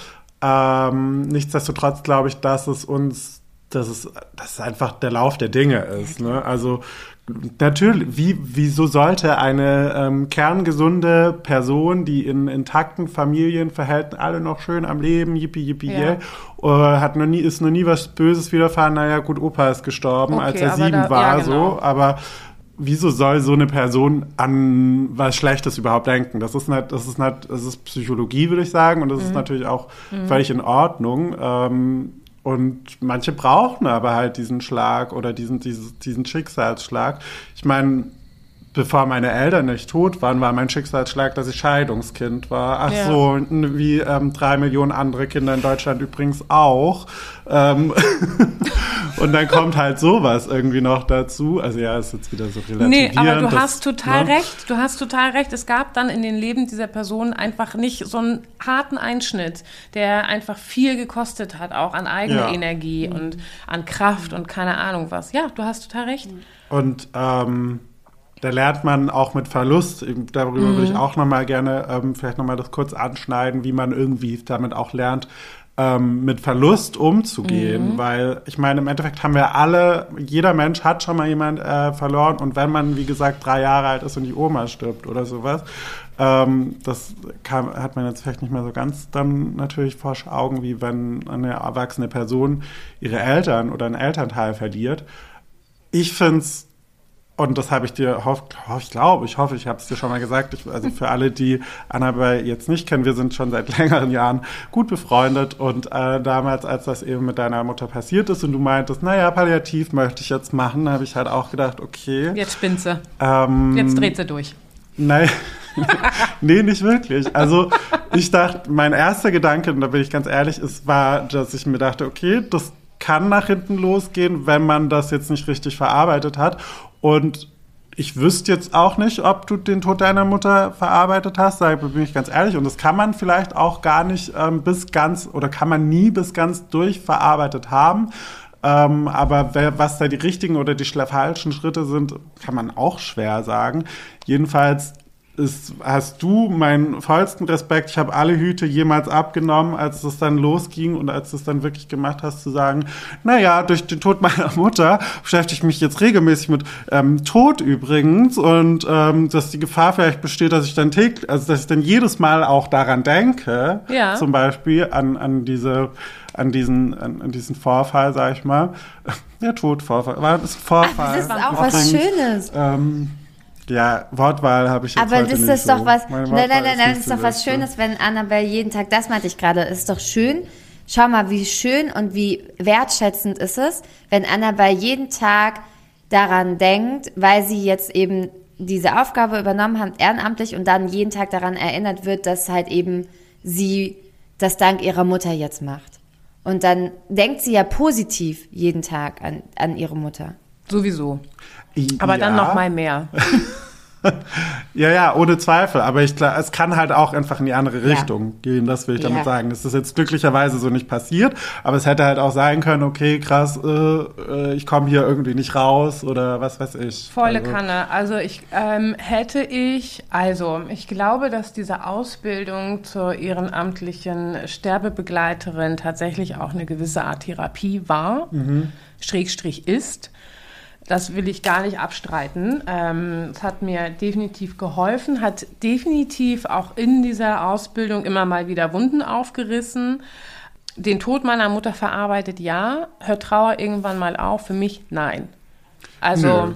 Ähm, nichtsdestotrotz glaube ich, dass es uns, dass es, dass es einfach der Lauf der Dinge ist. Ne? Also natürlich, wie, wieso sollte eine ähm, kerngesunde Person, die in intakten Familienverhältnissen alle noch schön am Leben, yippie, yippie, Ja. yeah, äh, hat noch nie, ist noch nie was Böses widerfahren, naja gut, Opa ist gestorben, Okay, als er sieben da- war, ja, genau. so, aber wieso soll so eine Person an was Schlechtes überhaupt denken? Das ist nicht, das ist nicht, das ist Psychologie, würde ich sagen, und das Mhm. ist natürlich auch völlig in Ordnung. Ähm, und manche brauchen aber halt diesen Schlag oder diesen, dieses, diesen Schicksalsschlag. Ich meine, bevor meine Eltern nicht tot waren, war mein Schicksalsschlag, dass ich Scheidungskind war. Ach Ja. so, wie ähm, drei Millionen andere Kinder in Deutschland übrigens auch. Ähm, und dann kommt halt sowas irgendwie noch dazu. Also ja, ist jetzt wieder so relativ. Nee, aber du hast ne? total recht. Du hast total recht. Es gab dann in den Leben dieser Person einfach nicht so einen harten Einschnitt, der einfach viel gekostet hat, auch an eigener Ja. Energie und an Kraft und keine Ahnung was. Ja, du hast total recht. Und ähm, da lernt man auch mit Verlust, eben darüber würde ich auch nochmal gerne ähm, vielleicht nochmal das kurz anschneiden, wie man irgendwie damit auch lernt, ähm, mit Verlust umzugehen. Weil ich meine, im Endeffekt haben wir alle, jeder Mensch hat schon mal jemand äh, verloren und wenn man, wie gesagt, drei Jahre alt ist und die Oma stirbt oder sowas, ähm, das kann, hat man jetzt vielleicht nicht mehr so ganz dann natürlich vor Augen, wie wenn eine erwachsene Person ihre Eltern oder einen Elternteil verliert. Ich finde es, und das habe ich dir, hoff, hoff, ich glaube, ich hoffe, ich habe es dir schon mal gesagt, ich, also für alle, die Annabelle jetzt nicht kennen, wir sind schon seit längeren Jahren gut befreundet und äh, damals, als das eben mit deiner Mutter passiert ist und du meintest, naja, palliativ möchte ich jetzt machen, habe ich halt auch gedacht, okay. Jetzt spinnt sie. Ähm, Jetzt dreht sie durch. Nein, nee, nicht wirklich. Also ich dachte, mein erster Gedanke, und da bin ich ganz ehrlich, ist, war, dass ich mir dachte, okay, das kann nach hinten losgehen, wenn man das jetzt nicht richtig verarbeitet hat. Und ich wüsste jetzt auch nicht, ob du den Tod deiner Mutter verarbeitet hast, da bin ich ganz ehrlich. Und das kann man vielleicht auch gar nicht ähm, bis ganz oder kann man nie bis ganz durchverarbeitet haben. Ähm, aber wer, was da die richtigen oder die falschen Schritte sind, kann man auch schwer sagen. Jedenfalls ist, hast du meinen vollsten Respekt. Ich habe alle Hüte jemals abgenommen, als es dann losging und als du es dann wirklich gemacht hast, zu sagen, naja, durch den Tod meiner Mutter beschäftige ich mich jetzt regelmäßig mit ähm, Tod übrigens und ähm, dass die Gefahr vielleicht besteht, dass ich dann täglich, also dass ich dann jedes Mal auch daran denke, Ja. zum Beispiel an, an diese an diesen, an, an diesen Vorfall, sag ich mal. Der Todvorfall. War das ein Vorfall? Das ist auch was. Schönes. Ähm, ja, Wortwahl habe ich jetzt Aber heute das nicht ist so. doch was. Nein, nein, nein, nein, ist so doch was beste. Schönes, wenn Annabelle jeden Tag, das meinte ich gerade, ist doch schön. Schau mal, wie schön und wie wertschätzend ist es, wenn Annabelle jeden Tag daran denkt, weil sie jetzt eben diese Aufgabe übernommen hat, ehrenamtlich und dann jeden Tag daran erinnert wird, dass halt eben sie das dank ihrer Mutter jetzt macht. Und dann denkt sie ja positiv jeden Tag an, an ihre Mutter. Sowieso. Aber dann Ja. noch mal mehr. Ja, ja, ohne Zweifel. Aber ich glaube, es kann halt auch einfach in die andere Ja. Richtung gehen, das will ich damit Ja. sagen. Das ist jetzt glücklicherweise so nicht passiert, aber es hätte halt auch sein können, okay, krass, äh, äh, ich komme hier irgendwie nicht raus oder was weiß ich. Volle also, Kanne. Also ich ähm, hätte ich, also ich glaube, dass diese Ausbildung zur ehrenamtlichen Sterbebegleiterin tatsächlich auch eine gewisse Art Therapie war, Schrägstrich ist. Das will ich gar nicht abstreiten. Ähm, es hat mir definitiv geholfen, hat definitiv auch in dieser Ausbildung immer mal wieder Wunden aufgerissen. Den Tod meiner Mutter verarbeitet, ja. Hört Trauer irgendwann mal auf? Für mich, nein. Also, Nö.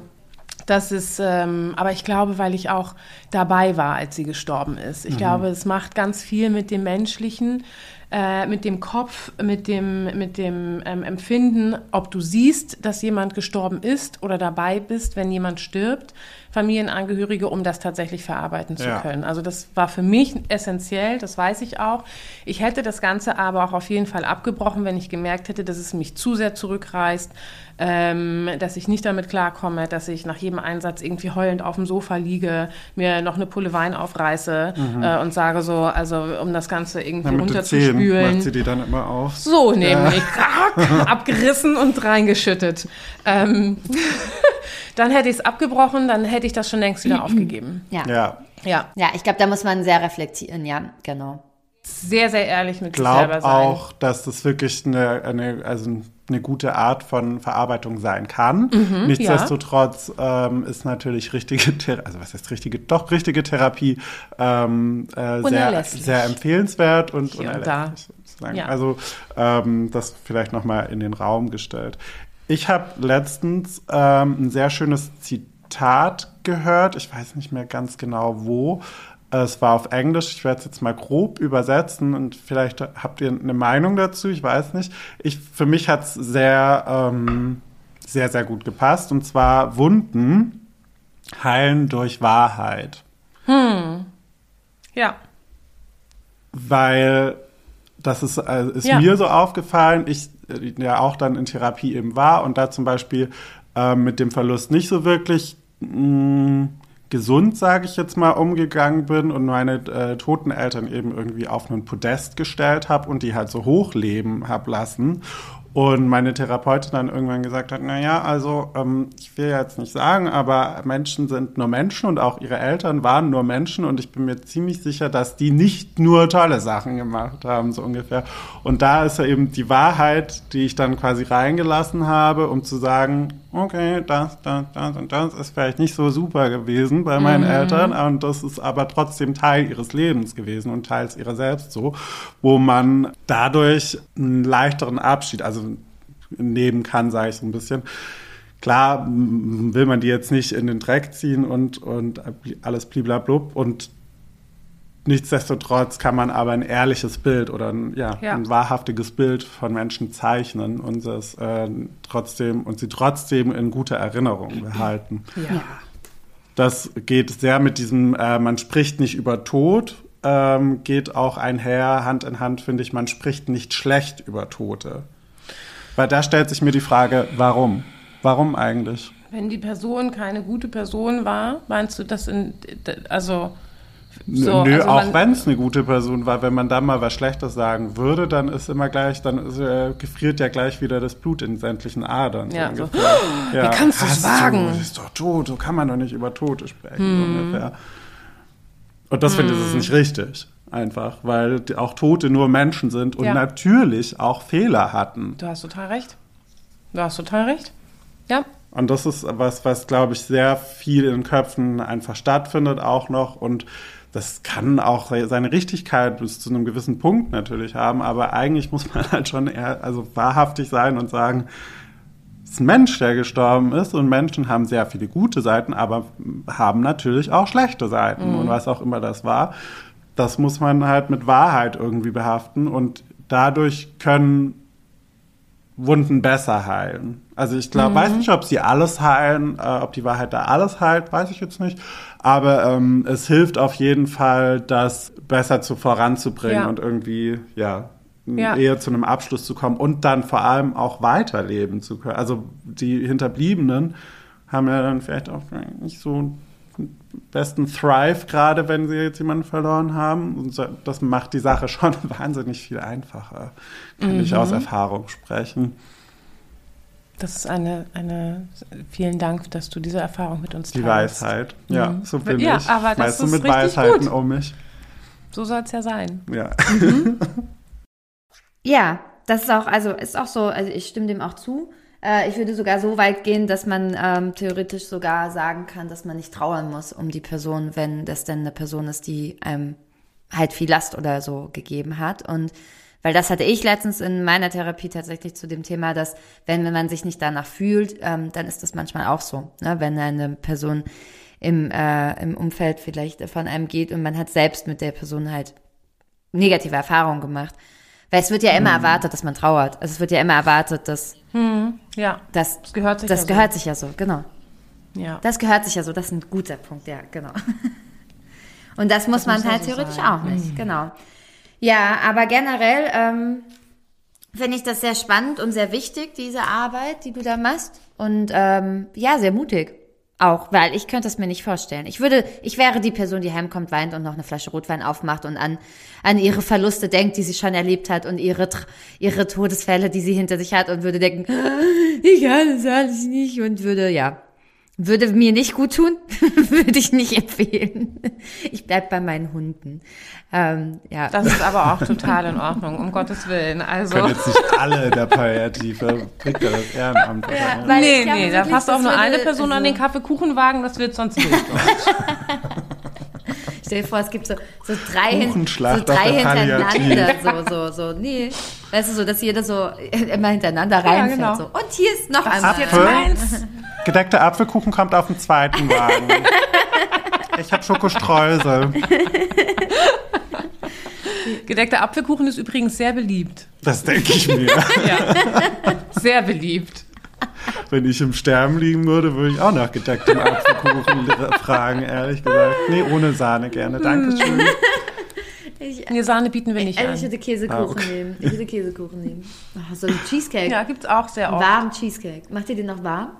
das ist, ähm, aber ich glaube, weil ich auch dabei war, als sie gestorben ist. Ich glaube, es macht ganz viel mit dem Menschlichen. Äh, mit dem Kopf, mit dem, mit dem ähm, Empfinden, ob du siehst, dass jemand gestorben ist oder dabei bist, wenn jemand stirbt, Familienangehörige, um das tatsächlich verarbeiten zu Ja. können. Also das war für mich essentiell, das weiß ich auch. Ich hätte das Ganze aber auch auf jeden Fall abgebrochen, wenn ich gemerkt hätte, dass es mich zu sehr zurückreißt, ähm, dass ich nicht damit klarkomme, dass ich nach jedem Einsatz irgendwie heulend auf dem Sofa liege, mir noch eine Pulle Wein aufreiße äh, und sage so, also um das Ganze irgendwie Ja, mit den Zähnen runterzuspülen. macht sie die dann immer auf. So nämlich, krack, abgerissen und reingeschüttet. Ähm, dann hätte ich es abgebrochen, dann hätte ich das schon längst wieder aufgegeben. Ja. ja. Ja, Ja, ich glaube, da muss man sehr reflektieren, ja, genau. sehr, sehr ehrlich mit sich selber glaube sein. auch, dass das wirklich eine, eine, also eine gute Art von Verarbeitung sein kann. Mhm, Nichtsdestotrotz ähm, ist natürlich richtige Therapie, also was heißt richtige, doch richtige Therapie ähm, äh, sehr, sehr empfehlenswert und Hier und da. unerlässlich. sozusagen. Ja. Also ähm, das vielleicht nochmal in den Raum gestellt. Ich habe letztens ähm, ein sehr schönes Zitat gehört. Ich weiß nicht mehr ganz genau wo. Es war auf Englisch. Ich werde es jetzt mal grob übersetzen und vielleicht habt ihr eine Meinung dazu. Ich weiß nicht. Ich, für mich hat es sehr, ähm, sehr, sehr gut gepasst. Und zwar Wunden heilen durch Wahrheit. Ja, weil das ist, äh, ist Ja. mir so aufgefallen, ich ja auch dann in Therapie eben war und da zum Beispiel äh, mit dem Verlust nicht so wirklich mh, gesund, sage ich jetzt mal, umgegangen bin und meine äh, toten Eltern eben irgendwie auf einen Podest gestellt habe und die halt so hochleben hab lassen. Und meine Therapeutin dann irgendwann gesagt hat, na ja, also ähm, ich will jetzt nicht sagen, aber Menschen sind nur Menschen und auch ihre Eltern waren nur Menschen und ich bin mir ziemlich sicher, dass die nicht nur tolle Sachen gemacht haben, so ungefähr. Und da ist ja eben die Wahrheit, die ich dann quasi reingelassen habe, um zu sagen, okay, das, das, das und das ist vielleicht nicht so super gewesen bei meinen Eltern und das ist aber trotzdem Teil ihres Lebens gewesen und teils ihrer selbst so, wo man dadurch einen leichteren Abschied, also nehmen kann, sage ich so ein bisschen. Klar will man die jetzt nicht in den Dreck ziehen und, und alles bliblablub und nichtsdestotrotz kann man aber ein ehrliches Bild oder ein, ja, Ja. ein wahrhaftiges Bild von Menschen zeichnen und das äh, trotzdem und sie trotzdem in guter Erinnerung behalten. ja. Das geht sehr mit diesem, äh, man spricht nicht über Tod, ähm, geht auch einher, Hand in Hand, finde ich, man spricht nicht schlecht über Tote. Weil da stellt sich mir die Frage, warum? Warum eigentlich? Wenn die Person keine gute Person war, meinst du das in, also, so, Nö, also auch wenn es eine gute Person war, wenn man da mal was Schlechtes sagen würde, dann ist immer gleich, dann ist, äh, gefriert ja gleich wieder das Blut in sämtlichen Adern. Ja, so. ungefähr. ja, Wie kannst du's hast wagen? Du, das ist doch tot, so kann man doch nicht über Tote sprechen. So ungefähr. Und das finde ich ist nicht richtig. Einfach, weil auch Tote nur Menschen sind und Ja. natürlich auch Fehler hatten. Du hast total recht. Du hast total recht. Ja, Und das ist was, was, glaube ich, sehr viel in den Köpfen einfach stattfindet auch noch. Und das kann auch seine Richtigkeit bis zu einem gewissen Punkt natürlich haben. Aber eigentlich muss man halt schon eher, also wahrhaftig sein und sagen, es ist ein Mensch, der gestorben ist. Und Menschen haben sehr viele gute Seiten, aber haben natürlich auch schlechte Seiten. Und was auch immer das war, das muss man halt mit Wahrheit irgendwie behaften. Und dadurch können Wunden besser heilen. Also ich glaube, weiß nicht, ob sie alles heilen, äh, ob die Wahrheit da alles heilt, weiß ich jetzt nicht. Aber ähm, es hilft auf jeden Fall, das besser zu voranzubringen Ja. und irgendwie, ja, Ja. eher zu einem Abschluss zu kommen und dann vor allem auch weiterleben zu können. Also die Hinterbliebenen haben ja dann vielleicht auch nicht so besten Thrive, gerade wenn sie jetzt jemanden verloren haben. Und das macht die Sache schon wahnsinnig viel einfacher. Kann ich aus Erfahrung sprechen. das ist eine, eine, vielen Dank, dass du diese Erfahrung mit uns Die teilst. Weisheit. Ja, so bin Ja, ich. aber das weißt du, ist mit Weisheiten gut. um mich. So soll es ja sein. Ja. Ja, das ist auch, also ist auch so, also ich stimme dem auch zu. Äh, ich würde sogar so weit gehen, dass man ähm, theoretisch sogar sagen kann, dass man nicht trauern muss um die Person, wenn das denn eine Person ist, die einem halt viel Last oder so gegeben hat. Und weil das hatte ich letztens in meiner Therapie tatsächlich zu dem Thema, dass wenn, man sich nicht danach fühlt, ähm, dann ist das manchmal auch so. Ne? Wenn eine Person im, äh, im Umfeld vielleicht von einem geht und man hat selbst mit der Person halt negative Erfahrungen gemacht, Weil es wird ja immer erwartet, dass man trauert. Also es wird ja immer erwartet, dass Ja, das, das gehört sich das ja gehört sich ja so, genau. so. Ja. Das gehört sich ja so, das ist ein guter Punkt, ja, genau. Und das muss man muss halt so theoretisch sein. auch nicht, genau. Ja, aber generell ähm, finde ich das sehr spannend und sehr wichtig, diese Arbeit, die du da machst. Und ähm, ja, sehr mutig. Auch, weil ich könnte es mir nicht vorstellen. Ich würde, ich wäre die Person, die heimkommt, weint und noch eine Flasche Rotwein aufmacht und an, an ihre Verluste denkt, die sie schon erlebt hat und ihre, ihre Todesfälle, die sie hinter sich hat und würde denken, ich kann das alles nicht und würde, ja, würde mir nicht gut tun, würde ich nicht empfehlen. Ich bleib bei meinen Hunden. Ähm, ja. Das ist aber auch total in Ordnung, um Gottes Willen. Also. Können jetzt nicht alle der Palliative Victor das Ehrenamt weil Nee, nee, da passt auch nur eine Person an den also- Kaffeekuchenwagen, das wird sonst wild. Stell dir vor, es gibt so, so drei, hin, so drei hintereinander. So, so, so, nee. Weißt du, so, dass jeder so immer hintereinander reinfährt. genau. So. Und hier ist noch einmal. jetzt meins. Gedeckter Apfelkuchen kommt auf den zweiten Wagen. Ich habe Schokostreusel. Gedeckter Apfelkuchen ist übrigens sehr beliebt. Das denke ich mir. Sehr beliebt. Wenn ich im Sterben liegen würde, würde ich auch nach gedecktem Apfelkuchen fragen, ehrlich gesagt. Nee, ohne Sahne gerne. Dankeschön. Ich, Nee, Sahne bieten wir nicht also ich an. würde Käsekuchen Ah, okay. nehmen. Ich würde Käsekuchen nehmen. Oh, so ein Cheesecake. Ja, gibt's auch sehr oft. Warm Cheesecake. Macht ihr den noch warm?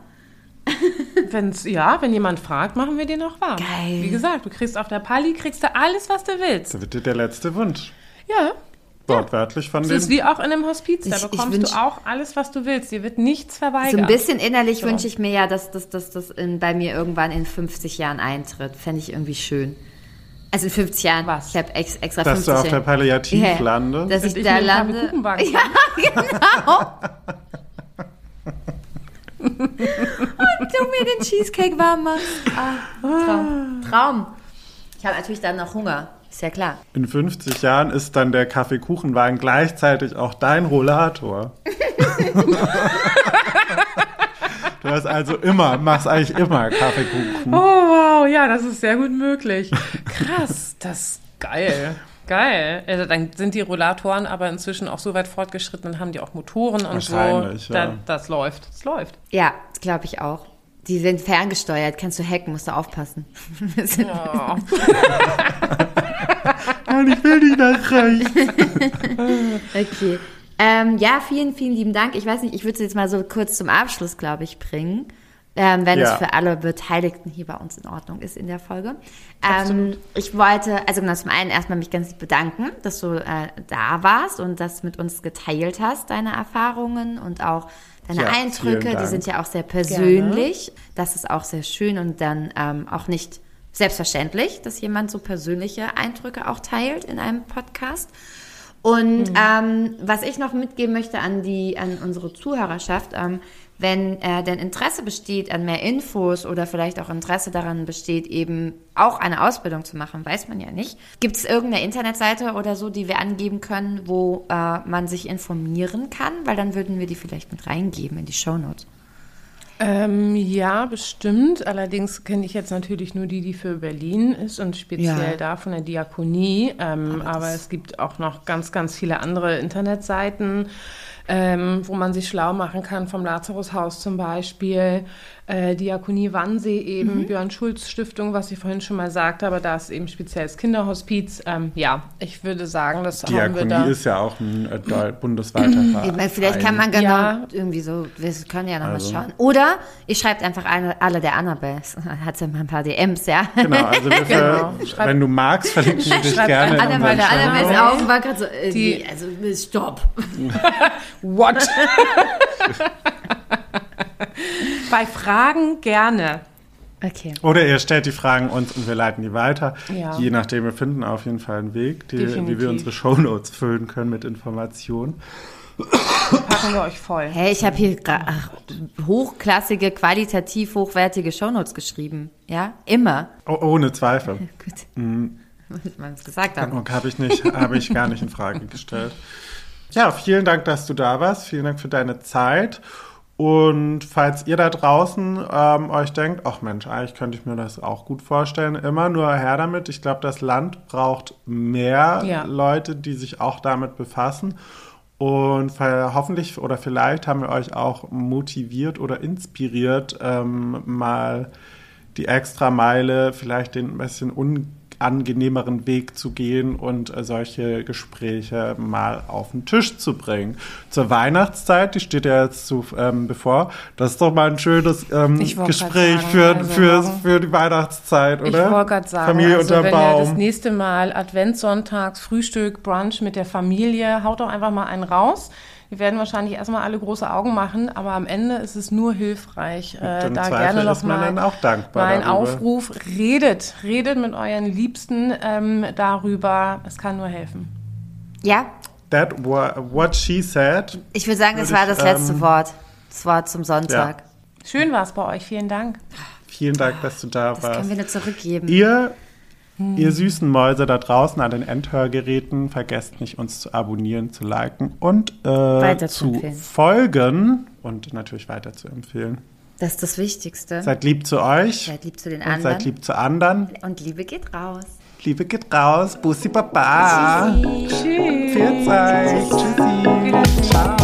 Wenn's, ja, wenn jemand fragt, machen wir den auch warm. Geil. Wie gesagt, du kriegst auf der Pali kriegst du alles, was du willst. Das wird dir der letzte Wunsch. Ja, Wortwörtlich von das dem. ist wie auch in einem Hospiz. Da bekommst wünsch- du auch alles, was du willst. Dir wird nichts verweigert. So ein bisschen innerlich So. wünsche ich mir ja, dass das dass, das in, bei mir irgendwann in 50 Jahren eintritt. Fände ich irgendwie schön. Also in 50 Jahren. Was? Ich habe ex, extra Dass 50 du auf der. Palliativ Ja, landest. Dass ich ich da lande. Ja, genau. Und du mir den Cheesecake warm machst. Ah, Traum. Traum. Ich habe natürlich dann noch Hunger. Ist ja klar. In 50 Jahren ist dann der Kaffeekuchenwagen gleichzeitig auch dein Rollator. du hast also immer, machst eigentlich immer Kaffeekuchen. Oh, wow, ja, das ist sehr gut möglich. Krass, das ist geil. Geil. Also dann sind die Rollatoren aber inzwischen auch so weit fortgeschritten, dann haben die auch Motoren und so. Wahrscheinlich, ja. Da, das läuft. Das läuft. Ja, glaube ich auch. Die sind ferngesteuert. Kannst du hacken, musst du aufpassen. Wir sind- Oh. Nein, ich will nicht nach rechts. Okay. Ähm, ja, vielen, vielen lieben Dank. Ich weiß nicht, ich würde es jetzt mal so kurz zum Abschluss, glaube ich, bringen. Ähm, wenn Ja. es für alle Beteiligten hier bei uns in Ordnung ist in der Folge. Ähm, ich wollte, also genau, zum einen erstmal mich ganz bedanken, dass du äh, da warst und das mit uns geteilt hast, deine Erfahrungen und auch deine Ja, Eindrücke. Die sind ja auch sehr persönlich. Das ist auch sehr schön und dann ähm, auch nicht selbstverständlich, dass jemand so persönliche Eindrücke auch teilt in einem Podcast. Und ähm, was ich noch mitgeben möchte an die, an unsere Zuhörerschaft, ähm, wenn äh, denn Interesse besteht an mehr Infos oder vielleicht auch Interesse daran besteht, eben auch eine Ausbildung zu machen, weiß man ja nicht. Gibt es irgendeine Internetseite oder so, die wir angeben können, wo äh, man sich informieren kann? Weil dann würden wir die vielleicht mit reingeben in die Shownotes. Ähm, ja, bestimmt. Allerdings kenne ich jetzt natürlich nur die, die für Berlin ist und speziell Ja. da von der Diakonie. Ähm, aber, es gibt auch noch ganz, ganz viele andere Internetseiten, ähm, wo man sich schlau machen kann, vom Lazarushaus zum Beispiel. Äh, Diakonie Wannsee eben, Mhm. Björn Schulz Stiftung, was ich vorhin schon mal sagte, aber da ist eben speziell das Kinderhospiz. Ähm, ja, ich würde sagen, das haben wir Diakonie da. ist ja auch ein äh, bundesweiter Verein. Ich meine, vielleicht kann man genau Ja. irgendwie so, wir können ja noch Also. mal schauen. Oder ihr schreibt einfach eine, alle der Annabelles. Hat ja mal ein paar DMs, ja. Genau, also wir Schreib- wenn du magst, verlinken wir dich gerne. Annabelle, der Shownotes. Annabelles Augen war gerade so, äh, Die- also stopp. What? Bei Fragen gerne. Okay. Oder ihr stellt die Fragen uns und wir leiten die weiter. Ja. Je nachdem, wir finden auf jeden Fall einen Weg, die, wie wir unsere Shownotes füllen können mit Informationen. Packen wir euch voll. Hey, ich habe hier ach, hochklassige, qualitativ hochwertige Shownotes geschrieben. Ja, immer. Oh, ohne Zweifel. Gut. Mhm. Muss man es gesagt haben. Habe ich nicht, habe ich gar nicht in Frage gestellt. Ja, vielen Dank, dass du da warst. Vielen Dank für deine Zeit. Und falls ihr da draußen ähm, euch denkt, ach Mensch, eigentlich könnte ich mir das auch gut vorstellen, immer nur her damit. Ich glaube, das Land braucht mehr Ja. Leute, die sich auch damit befassen. Und hoffentlich oder vielleicht haben wir euch auch motiviert oder inspiriert, ähm, mal die extra Meile, vielleicht den ein bisschen unangenehmeren Weg zu gehen und äh, solche Gespräche mal auf den Tisch zu bringen. Zur Weihnachtszeit, die steht ja jetzt zu, ähm, bevor, das ist doch mal ein schönes ähm, Gespräch grad für, sagen, also für, morgen- für die Weihnachtszeit, oder? Ich wollte gerade sagen, Familie also unterm wenn ihr das Baum. nächste Mal Adventssonntags, Frühstück, Brunch mit der Familie, haut doch einfach mal einen raus. Wir werden wahrscheinlich erstmal alle große Augen machen, aber am Ende ist es nur hilfreich. Äh, da Zweifel gerne noch ist man mal dann auch dankbar mein darüber. Aufruf, redet, redet mit euren Liebsten ähm, darüber. Es kann nur helfen. Ja, That wa- what she said. ich würde sagen, das war ich, das letzte ähm, Wort. Das Wort zum Sonntag. Schön war es bei euch. Vielen Dank. Vielen Dank, dass du da Das können warst. wir nur zurückgeben. Ihr, ihr süßen Mäuse da draußen an den Endhörgeräten, vergesst nicht, uns zu abonnieren, zu liken und äh, zu empfehlen. folgen und natürlich weiter zu empfehlen. Das ist das Wichtigste. Seid lieb zu euch Seid lieb zu den anderen. seid lieb zu anderen. Und Liebe geht raus. Liebe geht raus. Bussi Baba. Tschüss. Viel Zeit. Tschüss.